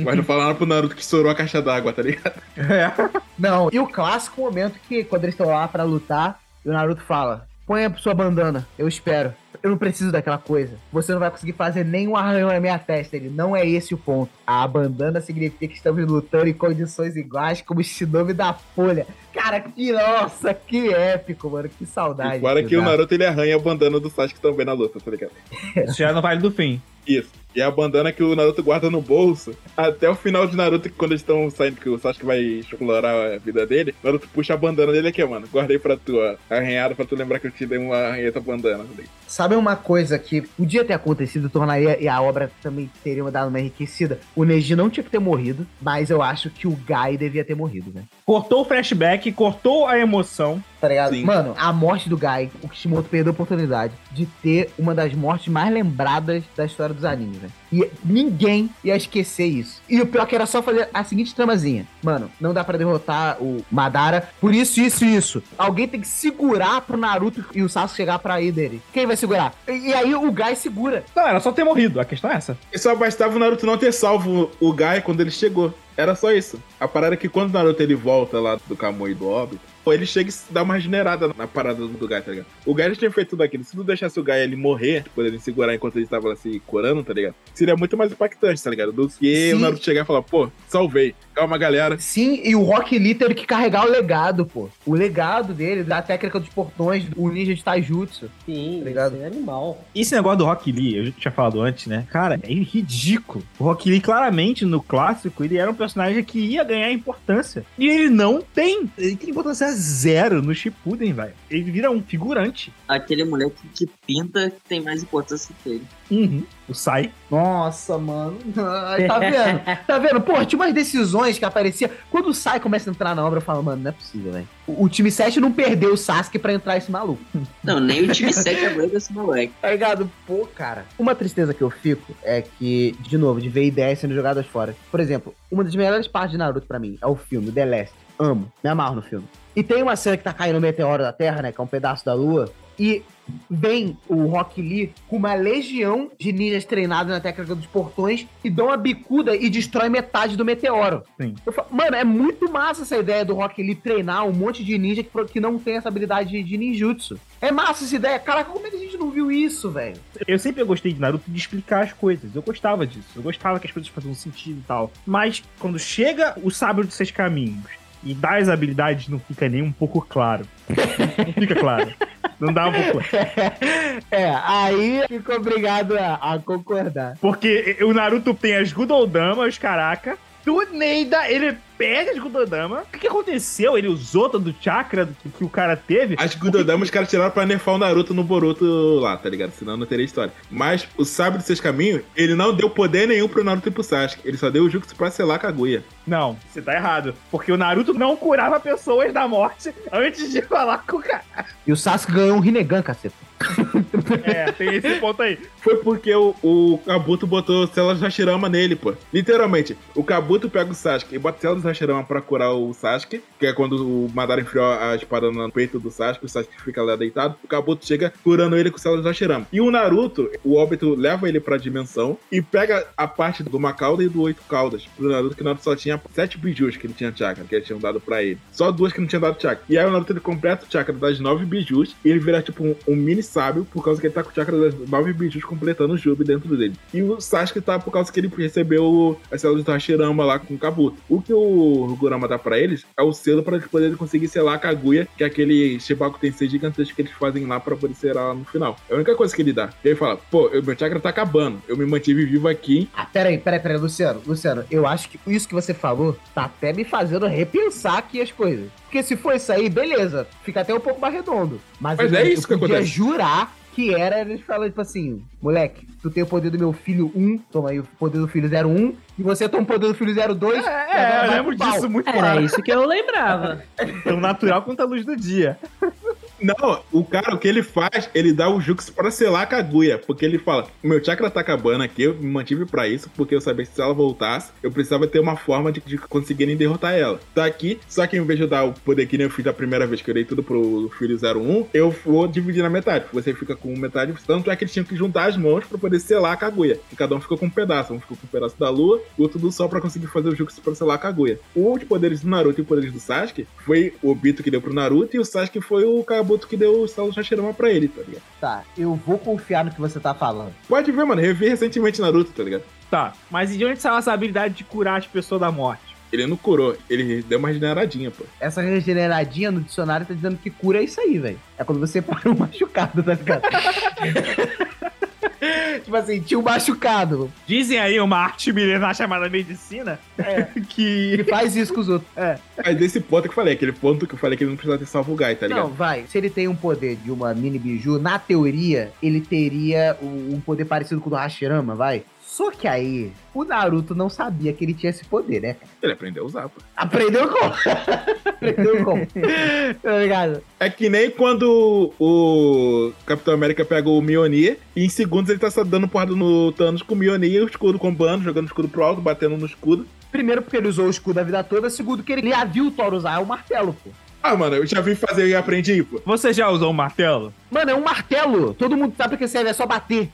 Mas não falaram pro Naruto que estourou a caixa d'água, tá ligado? Não, e o clássico momento que quando eles estão lá pra lutar, e o Naruto fala: Põe a sua bandana, eu espero. Eu não preciso daquela coisa. Você não vai conseguir fazer nenhum arranhão na minha testa. Ele não é esse o ponto. A bandana significa que estamos lutando em condições iguais como o Shinobi da Folha. Cara, que nossa, que épico, mano. Que saudade. Fora que o Naruto. Naruto ele arranha a bandana do Sasuke também na luta, tá ligado? Isso já é no Vale do Fim. Isso. E a bandana que o Naruto guarda no bolso, até o final de Naruto, quando eles estão saindo, que o Sasuke vai explorar a vida dele, o Naruto puxa a bandana dele aqui, mano. Guardei pra tu, ó. Arranhada pra tu lembrar que eu te dei uma arranheta bandana. ligado? Sabe uma coisa que podia ter acontecido, tornaria e a obra também teria dado uma enriquecida? O Neji não tinha que ter morrido, mas eu acho que o Gai devia ter morrido, né? Cortou o flashback, cortou a emoção. Tá ligado? Sim. Mano, a morte do Gai, o Kishimoto perdeu a oportunidade de ter uma das mortes mais lembradas da história dos animes, velho. E ninguém ia esquecer isso. E o pior que era só fazer a seguinte tramazinha. Mano, não dá pra derrotar o Madara por isso, isso e isso. Alguém tem que segurar pro Naruto e o Sasuke chegar pra ir dele. Quem vai segurar? E, e aí o Gai segura. Não, era só ter morrido. A questão é essa. E só bastava o Naruto não ter salvo o Gai quando ele chegou. Era só isso. A parada é que quando o Naruto ele volta lá do Kamui e do Obito, ele chega e dá uma regenerada na parada do, Gai, tá ligado? O Gai já tinha feito tudo aquilo. Se não deixasse o Gai ele morrer, tipo, ele segurar enquanto ele tava lá se curando, tá ligado? Seria muito mais impactante, tá ligado? Do que Sim. o Naruto chegar e falar, pô, salvei. Calma, galera. Sim, e o Rock Lee teve que carregar o legado, pô. O legado dele, da técnica dos portões, o ninja de Taijutsu. Sim, Obrigado. isso é animal. Esse negócio do Rock Lee, eu já tinha falado antes, né? Cara, é ridículo. O Rock Lee, claramente, no clássico, ele era um personagem que ia ganhar importância. E ele não tem. Ele tem importância zero no Shippuden, velho. Ele vira um figurante. Aquele moleque que pinta tem mais importância que ele. Uhum. O Sai. Nossa, mano. Ai, tá vendo? [laughs] Tá vendo? Pô, tinha umas decisões que aparecia. Quando o Sai começa a entrar na obra, eu falo, mano, não é possível, velho. O, o time 7 não perdeu o Sasuke pra entrar esse maluco. [laughs] Não, nem o time 7 aguenta esse moleque. Tá ligado? Pô, cara. Uma tristeza que eu fico é que, de novo, de ver ideias sendo jogadas fora. Por exemplo, uma das melhores partes de Naruto pra mim é o filme, The Last. Amo. Me amarro no filme. E tem uma cena que tá caindo um meteoro da Terra, né? Que é um pedaço da Lua. E vem o Rock Lee com uma legião de ninjas treinados na técnica dos portões e dão uma bicuda e destrói metade do meteoro. Sim. Falo, mano, é muito massa essa ideia do Rock Lee treinar um monte de ninja que, que não tem essa habilidade de, de ninjutsu. É massa essa ideia. Caraca, como é que a gente não viu isso, velho? Eu sempre gostei de Naruto de explicar as coisas. Eu gostava disso. Eu gostava que as coisas faziam sentido e tal. Mas quando chega o sábio dos seis caminhos e dá as habilidades, não fica nem um pouco claro. Não fica claro. Não dá um pouco. [laughs] É, aí fico obrigado a, a concordar. Porque o Naruto tem as Gudodamas, caraca. Do Neida, ele pega as Gudodama. O que, que aconteceu? Ele usou todo o chakra que, que o cara teve? As Gudodamas, os caras tiraram pra nerfar o Naruto no Boruto lá, tá ligado? Senão não teria história. Mas o sábio dos seus caminhos, ele não deu poder nenhum pro Naruto e pro Sasuke. Ele só deu o Jutsu pra selar a Kaguya. Não, você tá errado. Porque o Naruto não curava pessoas da morte antes de falar com o cara. E o Sasuke ganhou um Rinnegan, caceta. É, tem esse ponto aí. Foi porque o, o Kabuto botou células de Hashirama nele, pô. Literalmente, o Kabuto pega o Sasuke e bota células de Hashirama pra curar o Sasuke, que é quando o Madara enfiou a espada no peito do Sasuke, o Sasuke fica lá deitado, o Kabuto chega curando ele com células de Hashirama. E o Naruto, o óbito leva ele pra dimensão e pega a parte do uma cauda e do oito caudas pro Naruto, que o Naruto só tinha sete bijus que ele tinha chakra, que eles tinham dado pra ele. Só duas que não tinham dado chakra. E aí o Naruto ele completa o chakra das nove bijus e ele vira tipo um, um mini sábio por causa que ele tá com o chakra das nove bichos completando o Jubi dentro dele. E o Sasuke tá por causa que ele recebeu as células do Hashirama lá com o Kabuto. O que o Gurama dá pra eles é o selo pra eles poderem conseguir selar a Kaguya, que é aquele Shibaku Tensei gigantesco que eles fazem lá pra poder selar lá no final. É a única coisa que ele dá. E ele fala, pô, eu- meu chakra tá acabando. Eu me mantive vivo aqui. Ah, peraí, peraí, peraí, Luciano. Luciano, eu acho que isso que você falou tá até me fazendo repensar aqui as coisas. Porque se for isso aí, beleza, fica até um pouco mais redondo. Mas, Mas eu, é isso eu que podia acontece. jurar que era eles falando, tipo assim, moleque, tu tem o poder do meu filho 1, toma aí o poder do filho 01, e você toma o poder do filho 02. e É, é, eu lembro disso muito Era claro. isso que eu lembrava. [laughs] Tão natural quanto a luz do dia. Não, o cara, o que ele faz, ele dá o Jux pra selar a Kaguya. Porque ele fala: meu chakra tá acabando aqui, eu me mantive pra isso, porque eu sabia que se ela voltasse, eu precisava ter uma forma de, de conseguirem derrotar ela. Tá aqui, só que em vez de eu dar o poder que nem eu fiz da primeira vez que eu dei tudo pro filho 01, eu vou dividir na metade. Você fica com metade, tanto é que eles tinham que juntar as mãos pra poder selar a Kaguya. E cada um ficou com um pedaço. Um ficou com um pedaço da lua, o outro do sol pra conseguir fazer o Jux pra selar a Kaguya. Os poderes do Naruto e os poderes do Sasuke foi o Obito que deu pro Naruto e o Sasuke foi o Kabuto que deu o Salo Hashirama pra ele, tá ligado? Tá, eu vou confiar no que você tá falando. Pode ver, mano, revi recentemente Naruto, tá ligado? Tá, mas e de onde saiu essa habilidade de curar as pessoas da morte? Ele não curou, ele deu uma regeneradinha, pô. Essa regeneradinha no dicionário tá dizendo que cura é isso aí, velho. É quando você [laughs] para um machucado, tá ligado? [laughs] tipo assim, tinha um machucado. Dizem aí uma arte milenar chamada medicina [laughs] que. Ele faz isso com os outros. É. Mas esse ponto que eu falei, aquele ponto que eu falei que ele não precisava ter salvo o Gai, tá ligado? Não, vai. Se ele tem um poder de uma mini biju, na teoria, ele teria um poder parecido com o do Hashirama, vai. Só que aí, o Naruto não sabia que ele tinha esse poder, né? Ele aprendeu a usar, pô. Aprendeu como? [laughs] Aprendeu como? tá ligado? É que nem quando o Capitão América pega o Mjolnir e em segundos ele tá só dando porrada no Thanos com o Mjolnir, o escudo combando, jogando o escudo pro alto, batendo no escudo. Primeiro, porque ele usou o escudo a vida toda. Segundo, que ele já viu o Thor usar o martelo, pô. Ah, mano, eu já vi fazer e aprendi, pô. Você já usou um martelo? Mano, é um martelo. Todo mundo sabe que serve, é só bater.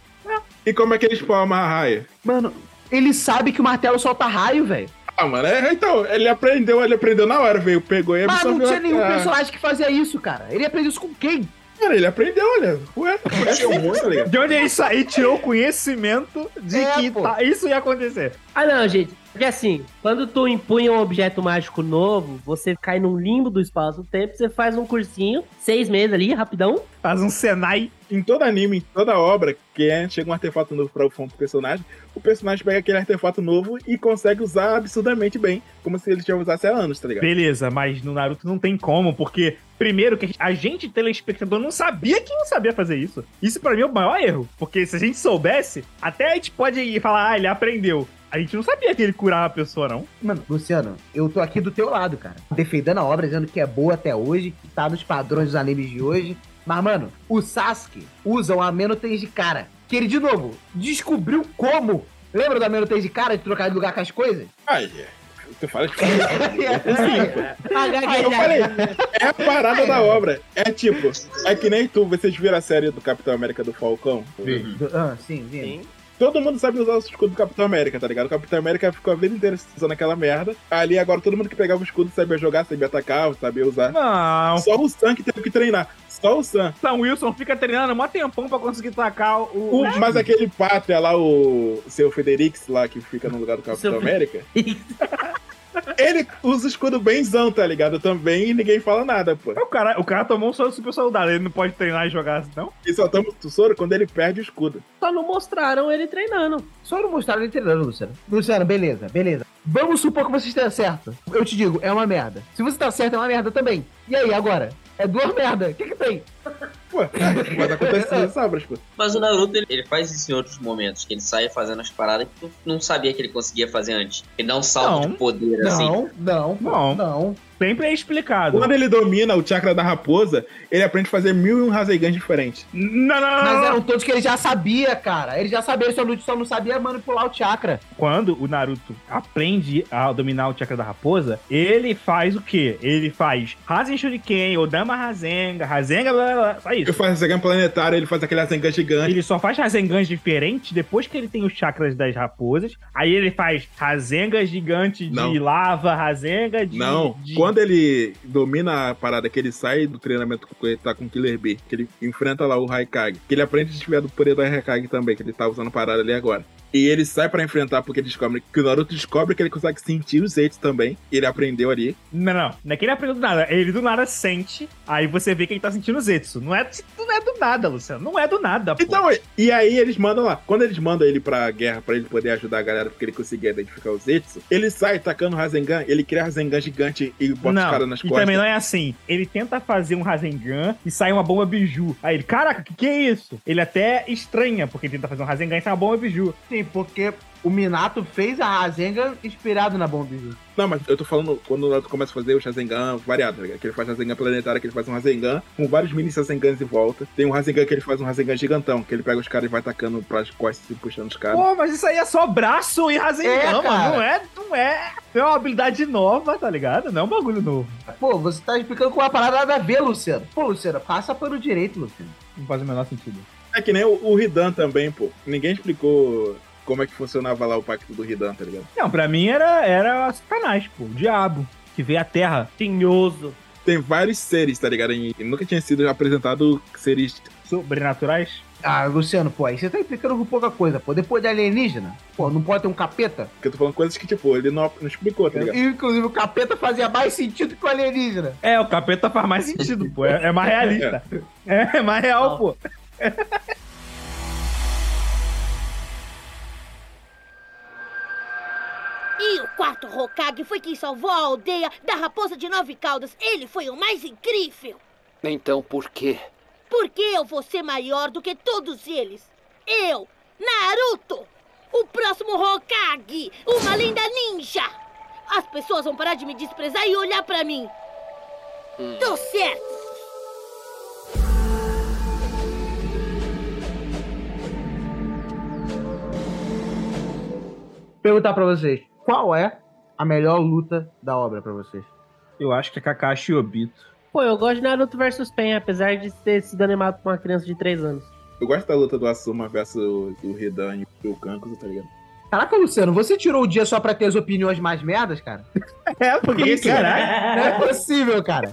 E como é que eles formam a raia? Mano, ele sabe que o martelo solta raio, velho. Ah, mano, é, então, ele aprendeu, ele aprendeu na hora, veio, pegou e Mas não tinha a- nenhum personagem que fazia isso, cara. Ele aprendeu isso com quem? Cara, ele aprendeu, olha. Ué, é um tá ligado? De onde ele saiu e tirou o conhecimento de É, que tá- isso ia acontecer. Ah, não, gente. Porque assim, quando tu empunha um objeto mágico novo, você cai num limbo do espaço-tempo, você faz um cursinho, seis meses ali, rapidão. Faz um Senai. Em todo anime, em toda obra, que é, chega um artefato novo pra um personagem, o personagem pega aquele artefato novo e consegue usar absurdamente bem, como se ele já usasse há anos, tá ligado? Beleza, mas no Naruto não tem como, porque, primeiro, que a gente, telespectador, não sabia que não sabia fazer isso. Isso pra mim é o maior erro, porque se a gente soubesse, até a gente pode falar, ah, ele aprendeu. A gente não sabia que ele curava a pessoa, não. Mano, Luciano, eu tô aqui do teu lado, cara. Defendendo a obra, dizendo que é boa até hoje, que tá nos padrões dos animes de hoje. Mas, mano, o Sasuke usa o Ameno de cara. Que ele, de novo, descobriu como. Lembra do Ameno de cara de trocar de lugar com as coisas? Ai, é. Você fala de Ah, eu falei, é a parada da obra. É tipo, é que nem tu, vocês viram a série do Capitão América do Falcão? Ah, sim, sim. Todo mundo sabe usar o escudo do Capitão América, tá ligado? O Capitão América ficou a vida inteira usando aquela merda. Ali agora todo mundo que pegava o escudo sabia jogar, sabia atacar, sabia usar. Não. Só o Sam que teve que treinar. Só o Sam. Sam Wilson fica treinando mó tempão pra conseguir tacar o. O- mas aquele pátria lá, o seu Federix lá, que fica no lugar do Capitão América, ele usa o escudo benzão, tá ligado? Também e ninguém fala nada, pô. O cara, o cara tomou um soro super saudável, ele não pode treinar e jogar assim, não? E só toma o tesouro quando ele perde o escudo. Só não mostraram ele treinando. Só não mostraram ele treinando, Luciano. Luciano, beleza, beleza. Vamos supor que você esteja certo. Eu te digo, é uma merda. Se você tá certo, é uma merda também. E aí, agora? É duas merda. O que que tem? Pô, mas acontece nas [laughs] obras, pô. Mas o Naruto, ele, ele faz isso em outros momentos, que ele sai fazendo as paradas que tu não sabia que ele conseguia fazer antes. Ele dá um salto Não. de poder, assim. Não, não, Não. não. Sempre é explicado. Quando ele domina o chakra da raposa, ele aprende a fazer mil e um Razegans diferentes. Não, não, não, Mas não. eram todos que ele já sabia, cara. Ele já sabia, ele só não, só não sabia manipular o chakra. Quando o Naruto aprende a dominar o chakra da raposa, ele faz o quê? Ele faz Rasen Shuriken, Odama Rasenga, Rasenga, blá, blá, só isso. faz Rasengan planetário, ele faz aquele Rasengan gigante. Ele só faz Rasengans diferentes depois que ele tem os chakras das raposas. Aí ele faz Rasenga gigante de Não. lava, Rasenga de. Não, de quando ele domina a parada, que ele sai do treinamento que ele tá com o Killer B, que ele enfrenta lá o Raikage, que ele aprende a desviar do poder do Raikage também, que ele tá usando a parada ali agora. E ele sai pra enfrentar porque ele descobre que o Naruto descobre que ele consegue sentir os Zetsu também. Ele aprendeu ali. Não, não. Não é que ele aprendeu do nada. Ele do nada sente. Aí você vê que ele tá sentindo o Zetsu. Não é, não é do nada, Luciano. Não é do nada, pô. Então, e aí eles mandam lá. Quando eles mandam ele pra guerra pra ele poder ajudar a galera porque ele conseguia identificar os Zetsu, ele sai tacando o Rasengan, ele cria Rasengan gigante e bota não, os caras nas e costas. também não é assim. Ele tenta fazer um Rasengan e sai uma bomba biju. Aí ele, caraca, que que é isso? Ele até estranha porque ele tenta fazer um Rasengan e sai uma bomba biju. Sim, porque o Minato fez a Rasengan inspirado na Bomba Biju. Não, mas eu tô falando quando o Naruto começa a fazer o Rasengan variado, tá ligado? Que ele faz Rasengan planetário, que ele faz um Rasengan com vários mini Rasengans em volta. Tem um Rasengan que ele faz um Rasengan gigantão, que ele pega os caras e vai atacando pras costas e puxando os caras. Pô, mas isso aí é só braço e Rasengan, É, mano. cara. Não é, não é. É uma habilidade nova, tá ligado? Não é um bagulho novo. Pô, você tá explicando com uma parada nada a ver, Luciano. Pô, Luciano, passa pano direito, Luciano. Não faz o menor sentido. É que nem o, o Hidan também, pô. Ninguém explicou como é que funcionava lá o pacto do Hidan, tá ligado? Não, pra mim era, era sacanagem, pô. O diabo. Que veio à Terra. Tinhoso. Tem vários seres, tá ligado? E nunca tinha sido apresentado seres. Sobrenaturais. Ah, Luciano, pô, aí você tá implicando com pouca coisa, pô. Depois de alienígena, pô, não pode ter um capeta? Que eu tô falando coisas que, tipo, ele não, não explicou, tá ligado? Inclusive, o capeta fazia mais sentido que o alienígena. É, o capeta faz mais sentido, pô. É, é mais realista. É, é mais real, pô. E o quarto Hokage foi quem salvou a aldeia da raposa de nove caudas. Ele foi o mais incrível. Então por quê? Porque eu vou ser maior do que todos eles. Eu, Naruto, o próximo Hokage, uma lenda ninja. As pessoas vão parar de me desprezar e olhar pra mim. Tô certo. Perguntar pra vocês, qual é a melhor luta da obra pra vocês? Eu acho que é Kakashi e Obito. Pô, eu gosto de Naruto versus Pen, apesar de ter sido animado por uma criança de 3 anos. Eu gosto da luta do Asuma versus o Hidan e o Kankuso, tá ligado? Caraca, Luciano, você tirou o dia só pra ter as opiniões mais merdas, cara? É, porque, isso, caralho. Não é possível, cara.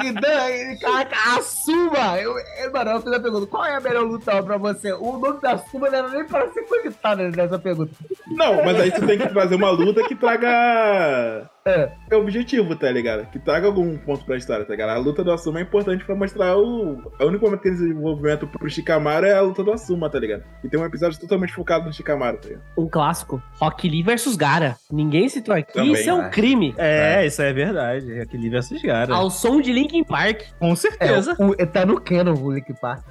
Ridan, ele- caraca, assuma! Eu, eu, mano, eu fiz a pergunta: qual é a melhor luta pra você? O nome da Suma não era nem para ser cogitado nessa pergunta. Não, mas aí tu tem que fazer uma luta que traga. É. É objetivo, tá ligado? Que traga algum ponto pra história, tá ligado? A luta do Asuma é importante pra mostrar o. O único momento que tem desenvolvimento pro Shikamaru é a luta do Asuma, tá ligado? E tem um episódio totalmente focado no Shikamaru, tá ligado? Um clássico. Rock Lee versus Gara. Ninguém citou aqui. Também, isso é um né? crime. É, isso é verdade. Aquele versus Gara. Ao som de Linkin Park. Com É, certeza. o, o- tá no canon o Link Park.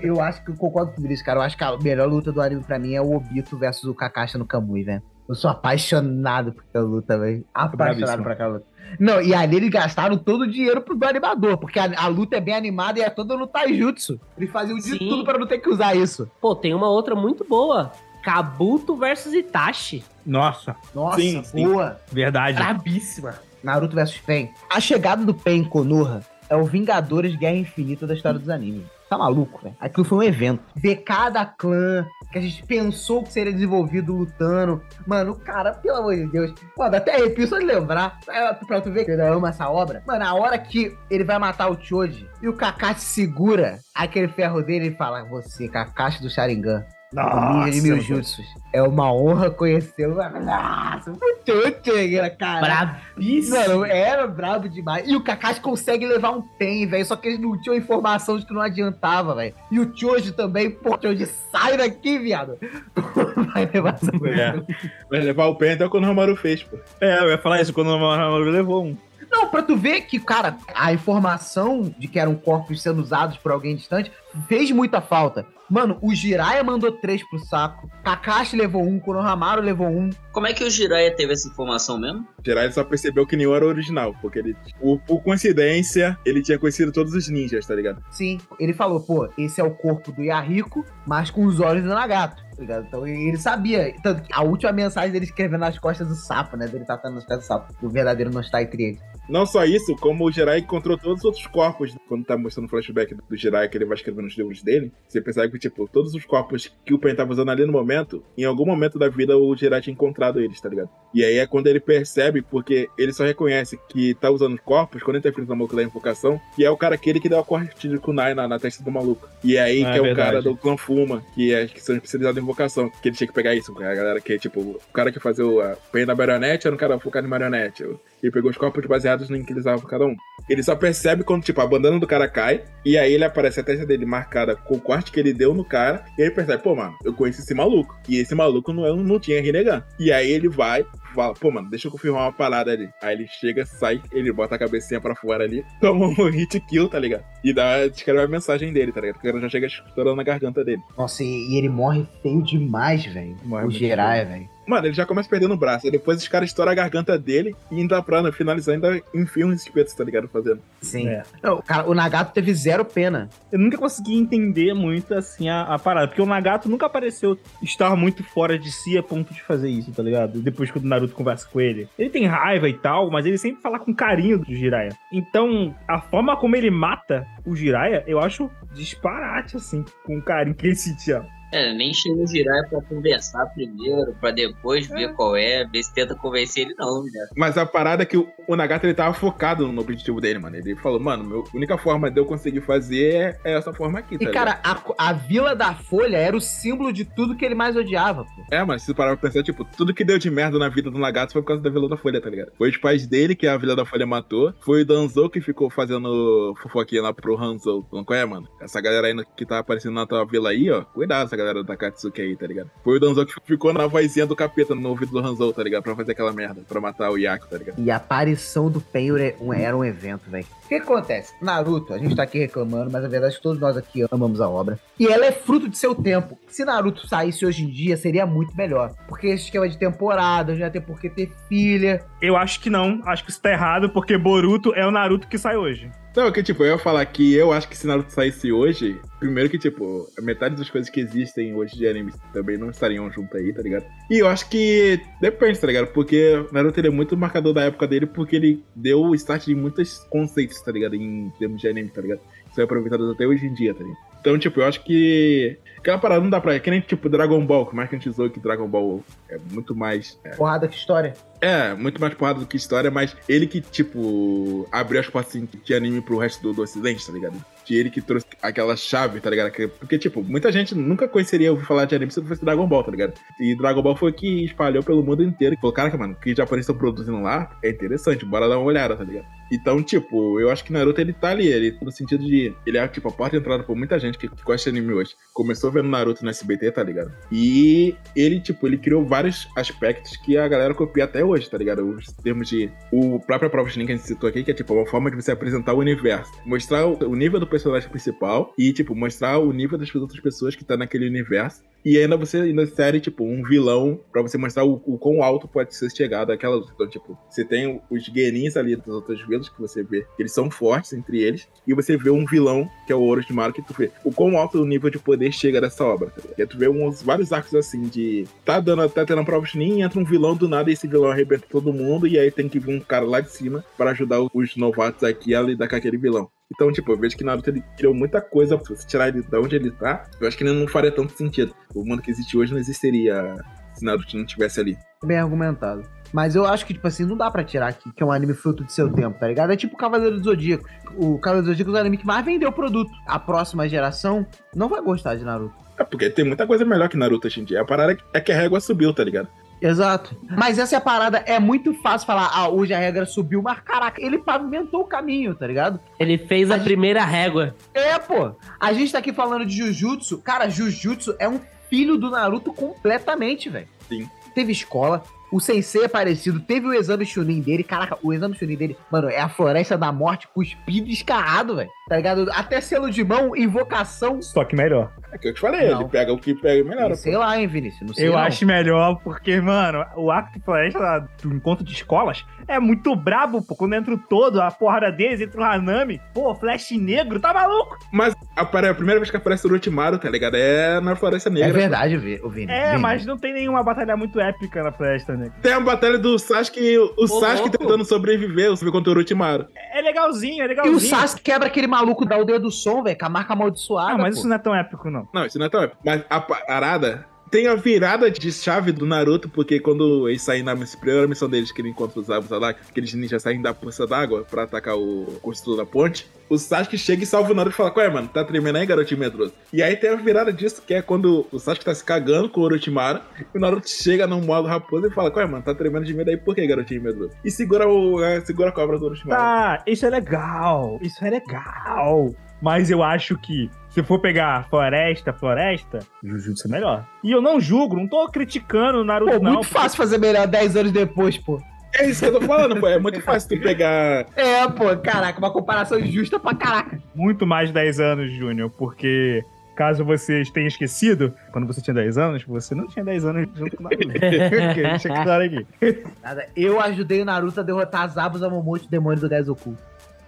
Que Eu acho que eu concordo com isso, cara. Eu acho que a melhor luta do anime pra mim é o Obito versus o Kakashi no Kamui, velho. Eu sou apaixonado por aquela luta, velho. Apaixonado por aquela luta. Não, e ali eles gastaram todo o dinheiro pro do animador, porque a, a luta é bem animada e é toda no taijutsu. Eles faziam de Sim. tudo pra não ter que usar isso. Pô, tem uma outra muito boa. Kabuto versus Itachi. Nossa, Nossa, Sim, sim. boa. verdade. Brabíssima. Naruto vs Pen. A chegada do Pen em Konoha é o Vingadores Guerra Infinita da história dos animes. Tá maluco, velho? Aquilo foi um evento. Ver cada clã que a gente pensou que seria desenvolvido lutando. Mano, cara, pelo amor de Deus. Dá até arrepio só de lembrar. Pra tu ver que eu amo essa obra. Mano, a hora que ele vai matar o Choji e o Kakashi segura aquele ferro dele e fala: Você, Kakashi do Sharingan. Ninja de mil jutsus. É uma honra conhecê-lo. Nossa, o Choji, cara. Brabíssima. Mano, era brabo demais. E o Kakashi consegue levar um pen, velho. Só que eles não tinham informação de que não adiantava, velho. E o Choji também, pô, Choji, sai daqui, viado. [laughs] Vai levar essa coisa. Vai levar o pé até o que o Nohamaru fez, pô. É, eu ia falar isso quando o Maru levou um. Não, pra tu ver que, cara, a informação de que eram corpos sendo usados por alguém distante fez muita falta. Mano, o Jiraiya mandou três pro saco. Kakashi levou um, Konohamaru levou um. Como é que o Jiraiya teve essa informação mesmo? Jiraiya só percebeu que nenhum era original, porque ele, por, por coincidência, ele tinha conhecido todos os ninjas, tá ligado? Sim, ele falou, pô, esse é o corpo do Yahiko, mas com os olhos do Nagato, tá ligado? Então ele sabia. Tanto que a última mensagem dele escrevendo nas costas do sapo, né? Dele tratando nas costas do sapo. O verdadeiro não está entre eles. Não só isso, como o Jirai encontrou todos os outros corpos. Quando tá mostrando o flashback do Jirai que ele vai escrever nos livros dele, você percebe que, tipo, todos os corpos que o Pen tava usando ali no momento, em algum momento da vida o Jirai tinha encontrado eles, tá ligado? E aí é quando ele percebe, porque ele só reconhece que tá usando os corpos quando ele tá enfrentando o maluco da invocação, e é o cara aquele que deu a corte de kunai na, na testa do maluco. E é aí Ah, que é, é o cara do clã Fuma, que é que são especializados em invocação, que ele tinha que pegar isso, a galera que, tipo, o cara que fazia o Pen da marionete era um cara focado em marionete. Ele pegou os corpos baseados em que eles usavam cada um. Ele só percebe quando, tipo, a bandana do cara cai, e aí ele aparece a testa dele marcada com o corte que ele deu no cara, e ele percebe, pô, mano, eu conheço esse maluco. E esse maluco não, é- não tinha Rinnegan. E aí ele vai, fala, pô, mano, deixa eu confirmar uma parada ali. Aí ele chega, sai, ele bota a cabecinha pra fora ali, [laughs] toma um hit kill, tá ligado? E dá, escreve a mensagem dele, tá ligado? Porque cara já chega estourando na garganta dele. Nossa, e, e ele morre feio demais, velho. O Jiraiya, velho. Mano, ele já começa perdendo o braço. Depois os caras estouram a garganta dele e ainda pra né, finalizar, ainda enfia uns espetos, tá ligado? Fazendo. Sim. É. Não, cara, o Nagato teve zero pena. Eu nunca consegui entender muito assim a, a parada, porque o Nagato nunca apareceu estar muito fora de si a ponto de fazer isso, tá ligado? Depois que o Naruto conversa com ele. Ele tem raiva e tal, mas ele sempre fala com carinho do Jiraiya. Então, a forma como ele mata o Jiraiya, eu acho disparate, assim, com o carinho que ele sentia. É, nem chega o Jiraiya pra conversar primeiro, pra depois ver qual é, ver se tenta convencer ele, não, né? Mas a parada é que o, o Nagato ele tava focado no objetivo dele, mano. Ele falou, mano, a única forma de eu conseguir fazer é, é essa forma aqui, tá E, cara, a, a Vila da Folha era o símbolo de tudo que ele mais odiava, pô. É, mas se você parar pra pensar, tipo, tudo que deu de merda na vida do Nagato foi por causa da Vila da Folha, tá ligado? Foi os pais dele que a Vila da Folha matou. Foi o Danzou que ficou fazendo fofoquinha lá pro Hanzo. Não qual é, mano? Essa galera aí que tá aparecendo na tua vila aí, ó. Cuidado, essa galera da Katsuki aí, tá ligado? Foi o Danzou que ficou na vozinha do capeta no ouvido do Hanzo, tá ligado? Pra fazer aquela merda, pra matar o Yaku, tá ligado? E a aparição do era um- era um evento, velho. O que acontece? Naruto, a gente tá aqui reclamando, mas a verdade é que todos nós aqui amamos a obra. E ela é fruto de seu tempo. Se Naruto saísse hoje em dia, seria muito melhor. Porque esse esquema de temporada, ia ter por que ter filha. Eu acho que não, acho que isso tá errado, porque Boruto é o Naruto que sai hoje. Não, que tipo, eu ia falar que eu acho que se Naruto saísse hoje, primeiro que, tipo, a metade das coisas que existem hoje de anime também não estariam junto aí, tá ligado? E eu acho que depende, tá ligado? Porque Naruto ele é muito marcador da época dele, porque ele deu o start de muitos conceitos, tá ligado? Em termos de anime, tá ligado? Isso é aproveitado até hoje em dia, tá ligado? Então, tipo, eu acho que. Aquela parada não dá pra. É que nem, tipo, Dragon Ball, que mais que a gente zoou que Dragon Ball é muito mais. é, Porrada que história. é, muito mais porrada do que história, mas ele que, tipo, abriu as portas assim, de anime pro resto do, do ocidente, tá ligado? De ele que trouxe aquela chave, tá ligado? Que- Porque, tipo, muita gente nunca conheceria ouvir falar de anime se não fosse Dragon Ball, tá ligado? E Dragon Ball foi que espalhou pelo mundo inteiro. E falou, cara, mano, o que os japoneses estão produzindo lá é interessante, bora dar uma olhada, tá ligado? Então, tipo, eu acho que Naruto ele tá ali, ele no sentido de. Ele é, tipo, a porta de entrada por muita gente que, que gosta de anime hoje. Começou vendo Naruto no SBT, tá ligado? E ele, tipo, ele criou vários aspectos que a galera copia até hoje, tá ligado? Os termos de. O próprio prova que a gente citou aqui, que é, tipo, uma forma de você apresentar o universo. Mostrar o, nível do personagem principal e, tipo, mostrar o nível das outras pessoas que tá naquele universo. E ainda você ainda insere, tipo, um vilão pra você mostrar o, o quão alto pode ser chegado aquela luta. Então, tipo, você tem os guerrinhos ali das outras vilas que você vê, eles são fortes entre eles, e você vê um vilão, que é o Orochimaru, que tu vê o quão alto o nível de poder chega dessa obra. Tá? E aí tu vê uns, vários arcos assim de. Tá dando, tá tendo a prova ninho, entra um vilão do nada e esse vilão arrebenta todo mundo, e aí tem que vir um cara lá de cima pra ajudar os novatos aqui a lidar com aquele vilão. Então, tipo, eu vejo que Naruto ele criou muita coisa. Se você tirar ele de onde ele tá, eu acho que ele não faria tanto sentido. O mundo que existe hoje não existiria se Naruto não tivesse ali. Bem argumentado. Mas eu acho que, tipo assim, não dá pra tirar aqui que é um anime fruto de seu tempo, tá ligado? É tipo o Cavaleiro dos Zodíacos. O Cavaleiro dos Zodíacos é o anime que mais vendeu produto. A próxima geração não vai gostar de Naruto. É porque tem muita coisa melhor que Naruto hoje em dia. A parada é que a régua subiu, tá ligado? Exato. Mas essa é a parada, é muito fácil falar, ah, hoje a regra subiu, mas caraca, ele pavimentou o caminho, tá ligado? Ele fez a primeira régua. É, pô. A gente tá aqui falando de Jujutsu. Cara, Jujutsu é um filho do Naruto completamente, velho. Sim. Teve escola, o Sensei é parecido, teve o exame Chunin dele. Caraca, o exame Chunin dele, mano, é a floresta da morte cuspido e escarrado, velho. Tá ligado? Até selo de mão, invocação. Só que melhor. É que eu te falei, Não. ele pega o que pega e melhora. Sei lá, hein, Vinícius? Não sei Eu não. acho melhor porque, mano, o arco de floresta do encontro de escolas é muito brabo, pô. Quando entra o todo, a porrada deles, entra o Hanami, pô, flash negro, tá maluco? Mas apare- a primeira vez que aparece o Orochimaru, tá ligado? É na Floresta Negra. É verdade, Vi- o Vini. É, Vini. mas não tem nenhuma batalha muito épica na floresta negra. Tem a batalha do Sasuke, o Sasuke louco. tentando sobreviver contra o Orochimaru. É legalzinho, é E legalzinho. o Sasuke quebra aquele maluco da aldeia do som, velho, com a marca amaldiçoada. Ah, mas pô. isso não é tão épico, não. Não, isso não é tão épico. Mas a parada tem a virada de chave do Naruto, porque quando eles saem na primeira missão deles, que ele encontra os Zabuza lá, aqueles ninjas saem da poça d'água pra atacar o construtor da ponte, o Sasuke chega e salva o Naruto e fala, qual é, mano? Tá tremendo aí, garotinho medroso? E aí tem a virada disso, que é quando o Sasuke tá se cagando com o Orochimaru, e o Naruto chega no modo raposa e fala, qual é, mano? Tá tremendo de medo aí, por que, garotinho medroso? E segura, o, é, segura a cobra do Orochimaru. Tá, isso é legal, isso é legal. Mas eu acho que se for pegar floresta, floresta, Jujutsu é melhor. E eu não julgo, não tô criticando o Naruto, Pô, não. muito fácil fazer melhor 10 anos depois, pô. É isso que eu tô falando, pô. É muito fácil tu pegar. É, pô, caraca, uma comparação justa pra caraca. Muito mais 10 anos, Júnior, porque caso vocês tenham esquecido, quando você tinha 10 anos, você não tinha 10 anos junto com o Naruto. [laughs] Deixa claro aqui. Nada, eu ajudei o Naruto a derrotar Zabuza Momote, o demônio do gás oculto.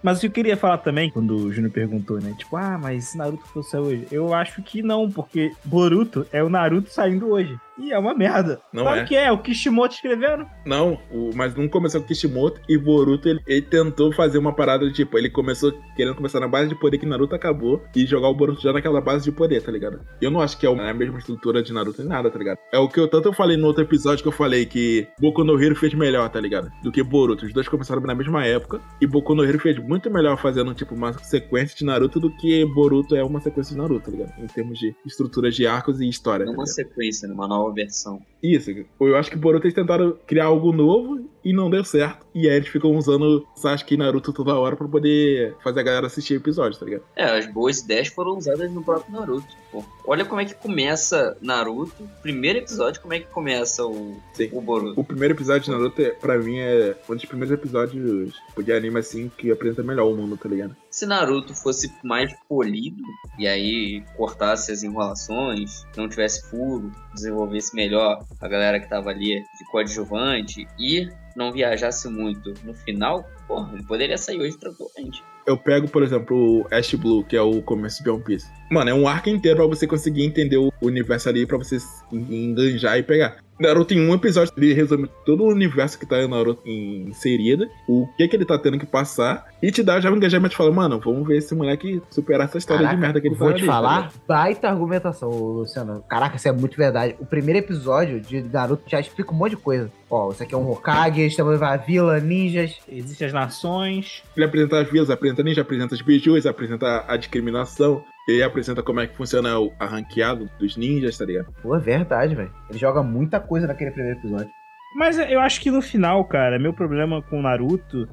Mas eu queria falar também, quando o Júnior perguntou, né? Tipo, ah, mas se Naruto fosse hoje. Eu acho que não, porque Boruto é o Naruto saindo hoje. E é uma merda. Não claro é. que é, o Kishimoto escrevendo. Não, o- mas não começou com Kishimoto e Boruto, ele, ele tentou fazer uma parada de tipo, ele começou querendo começar na base de poder que Naruto acabou e jogar o Boruto já naquela base de poder, tá ligado? Eu não acho que é a mesma estrutura de Naruto nem nada, tá ligado? É o que eu tanto eu falei no outro episódio que eu falei que Boku no Hero fez melhor, tá ligado? Do que Boruto. Os dois começaram na mesma época e Boku no Hero fez muito melhor fazendo tipo uma sequência de Naruto do que Boruto é uma sequência de Naruto, tá ligado? Em termos de estruturas de arcos e história. É tá uma sequência, numa nova versão. Isso, eu acho que Boruto eles tentaram criar algo novo e não deu certo. E aí eles ficam usando Sasuke e Naruto toda hora pra poder fazer a galera assistir episódios, tá ligado? É, as boas ideias foram usadas no próprio Naruto. Pô. Olha como é que começa Naruto. Primeiro episódio, como é que começa o, Sim. o Boruto. O primeiro episódio de Naruto, é- pra mim, é um dos primeiros episódios tipo, de anime assim que apresenta melhor o mundo, tá ligado? Se Naruto fosse mais polido, e aí cortasse as enrolações, não tivesse furo, desenvolvesse melhor a galera que tava ali de coadjuvante e não viajasse muito no final, porra, ele poderia sair hoje tranquilamente. Eu pego, por exemplo, o Ash Blue, que é o começo de One Piece. Mano, é um arco inteiro pra você conseguir entender o universo ali, pra você enganjar e pegar. Naruto, em um episódio, ele resume todo o universo que tá em Naruto inserido, o que que ele tá tendo que passar, e te dá já um engajamento e fala, mano, vamos ver esse moleque superar essa história Caraca, de merda que ele vou tá te ali, falar, baita argumentação, Luciano. Caraca, isso é muito verdade. O primeiro episódio de Naruto já explica um monte de coisa. Ó, isso aqui é um Hokage, estamos na vila, ninjas. Existem as nações. Ele apresenta as vilas, apresenta ninja, apresenta os bijus, apresenta a discriminação, ele apresenta como é que funciona o arranqueado dos ninjas, tá ligado? Pô, é verdade, velho. Ele joga muita coisa naquele primeiro episódio. Mas eu acho que no final, cara, meu problema com o Naruto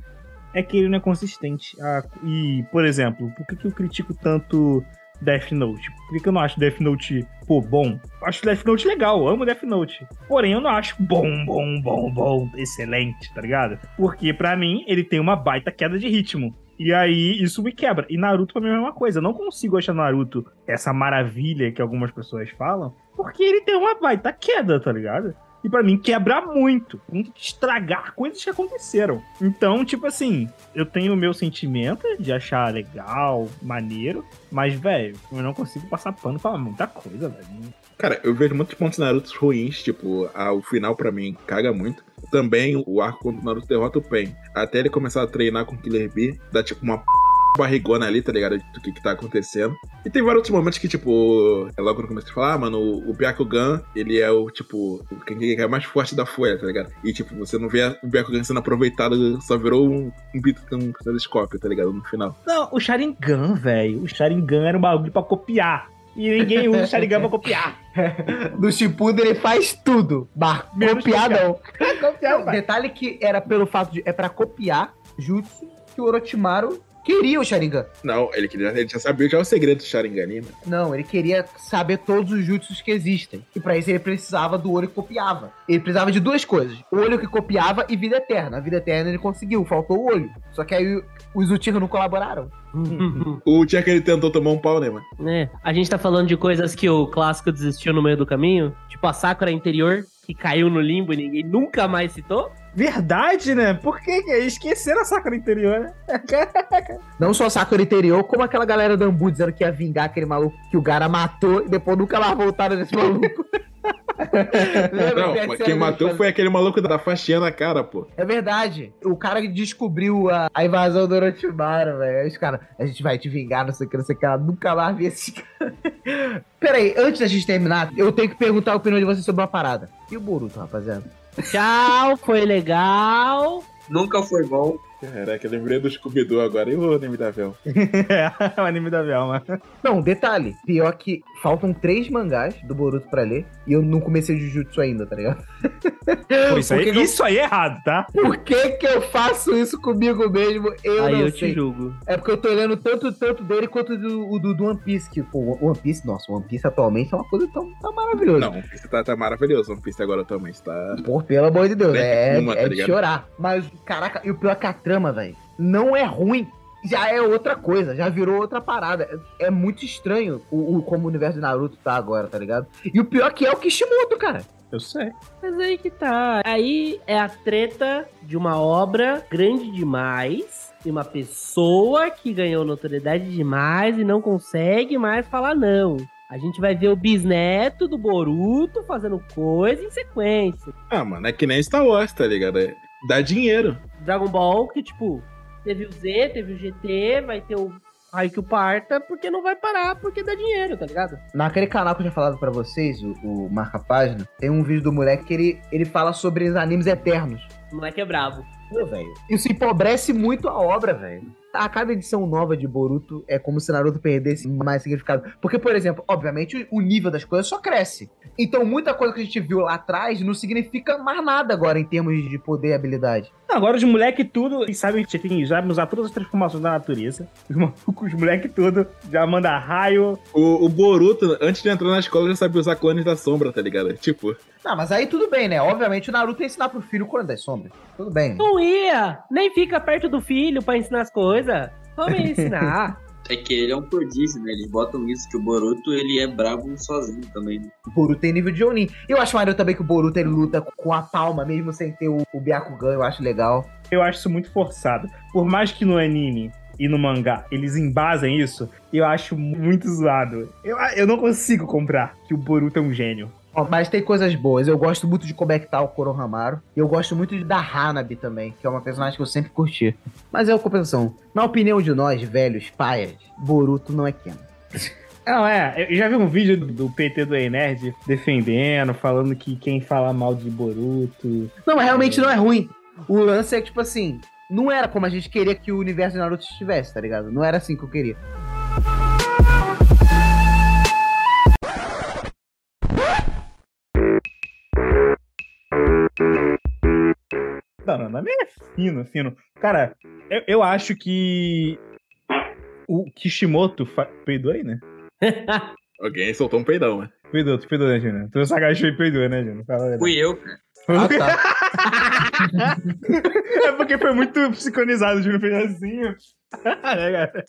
é que ele não é consistente. Ah, e, por exemplo, por que, que eu critico tanto Death Note? Por que, que eu não acho Death Note, pô, bom? Eu acho Death Note legal, eu amo Death Note. Porém, eu não acho bom, bom, bom, bom, excelente, tá ligado? Porque, pra mim, ele tem uma baita queda de ritmo. E aí, isso me quebra. E Naruto, pra mim, é a mesma coisa. Eu não consigo achar Naruto essa maravilha que algumas pessoas falam, porque ele tem uma baita queda, tá ligado? E pra mim quebra muito, de estragar coisas que aconteceram. Então, tipo assim, eu tenho o meu sentimento de achar legal, maneiro, mas, velho, eu não consigo passar pano pra muita coisa, velho. Cara, eu vejo muitos pontos Naruto ruins, tipo, a- o final pra mim caga muito. Também o arco quando o Naruto derrota o Pain. Até ele começar a treinar com o Killer Bee, dá tipo uma p... barrigona ali, tá ligado? Do que que tá acontecendo. E tem vários outros momentos que, tipo, é logo no começo que fala, ah, mano, o, o Byakugan, ele é o, tipo, quem é mais forte da folha, tá ligado? E, tipo, você não vê o Byakugan sendo aproveitado, só virou um, um bit um telescópio, tá ligado? No final. Não, o Sharingan, velho, o Sharingan era um bagulho pra copiar. E ninguém usa o Sharingan pra copiar. [laughs] No Shippuden ele faz tudo. Copiar copiar. não. [laughs] copiar, Não, detalhe que era pelo fato de. É pra copiar Jutsu que o Orochimaru queria o Sharingan. Não, ele queria. Ele já sabia já o segredo do Sharingan, né? Não, ele queria saber todos os jutsus que existem. E pra isso ele precisava do olho que copiava. Ele precisava de duas coisas: olho que copiava e vida eterna. A vida eterna ele conseguiu, faltou o olho. Só que aí os Uchiha não colaboraram. [laughs] O dia que ele tentou tomar um pau, né, mano? É, a gente tá falando de coisas que o clássico desistiu no meio do caminho, tipo a Sakura interior, que caiu no limbo e ninguém nunca mais citou. Verdade, né? Por que que esqueceram a Sakura interior, né? [laughs] Não só a Sakura interior, como aquela galera do Ambu dizendo que ia vingar aquele maluco que o Gara matou e depois nunca mais voltaram nesse maluco. [laughs] Não, quem matou foi aquele maluco da faixinha na cara, pô. É verdade. O cara que descobriu a, a invasão do Orochimaru, velho. Aí os caras, a gente vai te vingar, não sei o que, não sei o que. Ela nunca mais vi esse cara. [laughs] Peraí, antes da gente terminar, eu tenho que perguntar a opinião de vocês sobre uma parada. E o Boruto, rapaziada? Tchau, foi legal. Nunca foi bom. Caraca, eu lembrei do Scooby-Doo agora e o anime da Vel. [laughs] é, o anime da Velma. Não, detalhe. Pior que faltam três mangás do Boruto pra ler. E eu não comecei Jujutsu ainda, tá ligado? Pô, isso, aí, eu- isso aí é errado, tá? Por que que eu faço isso comigo mesmo? Eu Aí não eu sei. te julgo. É porque eu tô lendo tanto, tanto dele quanto do, o do, do One Piece. Que, pô, o One Piece, nossa, o One Piece atualmente é uma coisa tão, tão maravilhosa. Não, One Piece tá, tá maravilhoso. One Piece agora também está. Pô, pelo amor de Deus, Né? é, Uma, tá é de chorar. Mas, caraca, e o pior é que a trama, velho, não é ruim. Já é outra coisa, já virou outra parada. É, é muito estranho o, o- como o universo de Naruto tá agora, tá ligado? E o pior que é o Kishimoto, cara. Eu sei. Mas aí que tá. Aí é a treta de uma obra grande demais. E uma pessoa que ganhou notoriedade demais e não consegue mais falar não. A gente vai ver o bisneto do Boruto fazendo coisa em sequência. Ah, mano, é que nem Star Wars, tá ligado? Dá dinheiro. Dragon Ball, que tipo, teve o Z, teve o GT, vai ter o Haikyuu Parta, porque não vai parar, porque dá dinheiro, tá ligado? Naquele canal que eu tinha falado pra vocês, o, o Marca Página, tem um vídeo do moleque que ele, ele fala sobre os animes eternos. O moleque é brabo. Pô, velho. Isso empobrece muito a obra, velho. A cada edição nova de Boruto é como se Naruto perdesse mais significado. Porque, por exemplo, obviamente o nível das coisas só cresce. Então muita coisa que a gente viu lá atrás não significa mais nada agora em termos de poder e habilidade. Agora os moleque tudo, eles sabem que tem, já usar todas as transformações da natureza. [laughs] Os malucos, os moleque tudo, já manda raio. O, o Boruto, antes de entrar na escola, já sabia usar clones da sombra, tá ligado? Tipo, Não, mas aí tudo bem, né? Obviamente o Naruto ia ensinar pro filho o Clone das Sombras. Tudo bem. Não ia! Nem fica perto do filho pra ensinar as coisas. Vamos [laughs] ensinar. É que ele é um prodígio, né? Eles botam isso, que o Boruto, ele é brabo sozinho também. né? O Boruto tem nível de Onin. Eu acho maneiro também que o Boruto ele luta com a palma, mesmo sem ter o, o Byakugan, eu acho legal. Eu acho isso muito forçado. Por mais que no anime e no mangá eles embasem isso, eu acho muito zoado. Eu, eu não consigo comprar que o Boruto é um gênio. Mas tem coisas boas. Eu gosto muito de como é que tá o Konohamaru. E eu gosto muito de da Hanabi também, que é uma personagem que eu sempre curti. Mas é uma compensação. Na opinião de nós, velhos, paias, Boruto não é Ken. [laughs] Não, é, eu já vi um vídeo do, PT do E-Nerd defendendo, falando que quem fala mal de Boruto. Não, mas realmente não é ruim. O lance é que, tipo assim, não era como a gente queria que o universo de Naruto estivesse, tá ligado? Não era assim que eu queria. Não, não, não é fino, fino. Cara, eu, eu acho que o Kishimoto fa... peidou aí, né? [laughs] alguém soltou um peidão, né? Peidou, tu peidou, né, Júnior? Tu se agachou e peidou, né, Júnior? Fui eu, cara. Ah, tá. [laughs] É porque foi muito psiconizado, o Júnior fez assim. [laughs] cara?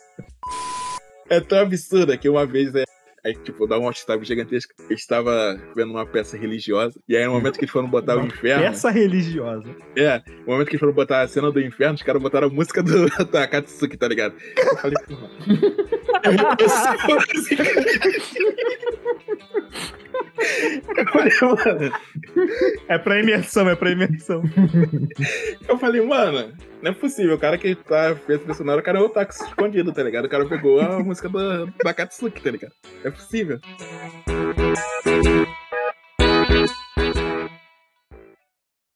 É tão absurda que uma vez é. Aí, tipo, dá um outstop gigantesco. Eu estava vendo uma peça religiosa. E aí, no momento que eles foram botar o inferno. Peça religiosa. É, no momento que eles foram botar a cena do inferno, os caras botaram a música do, [laughs] da Katsuki, tá ligado? Eu falei, porra. Eu falei, mano. É pra imersão, é pra imersão. Eu falei, mano, não é possível, o cara que tá, fez o personagem o cara é o táxi escondido, tá ligado? O cara pegou a [laughs] música do Bakatsuki, tá ligado? É possível.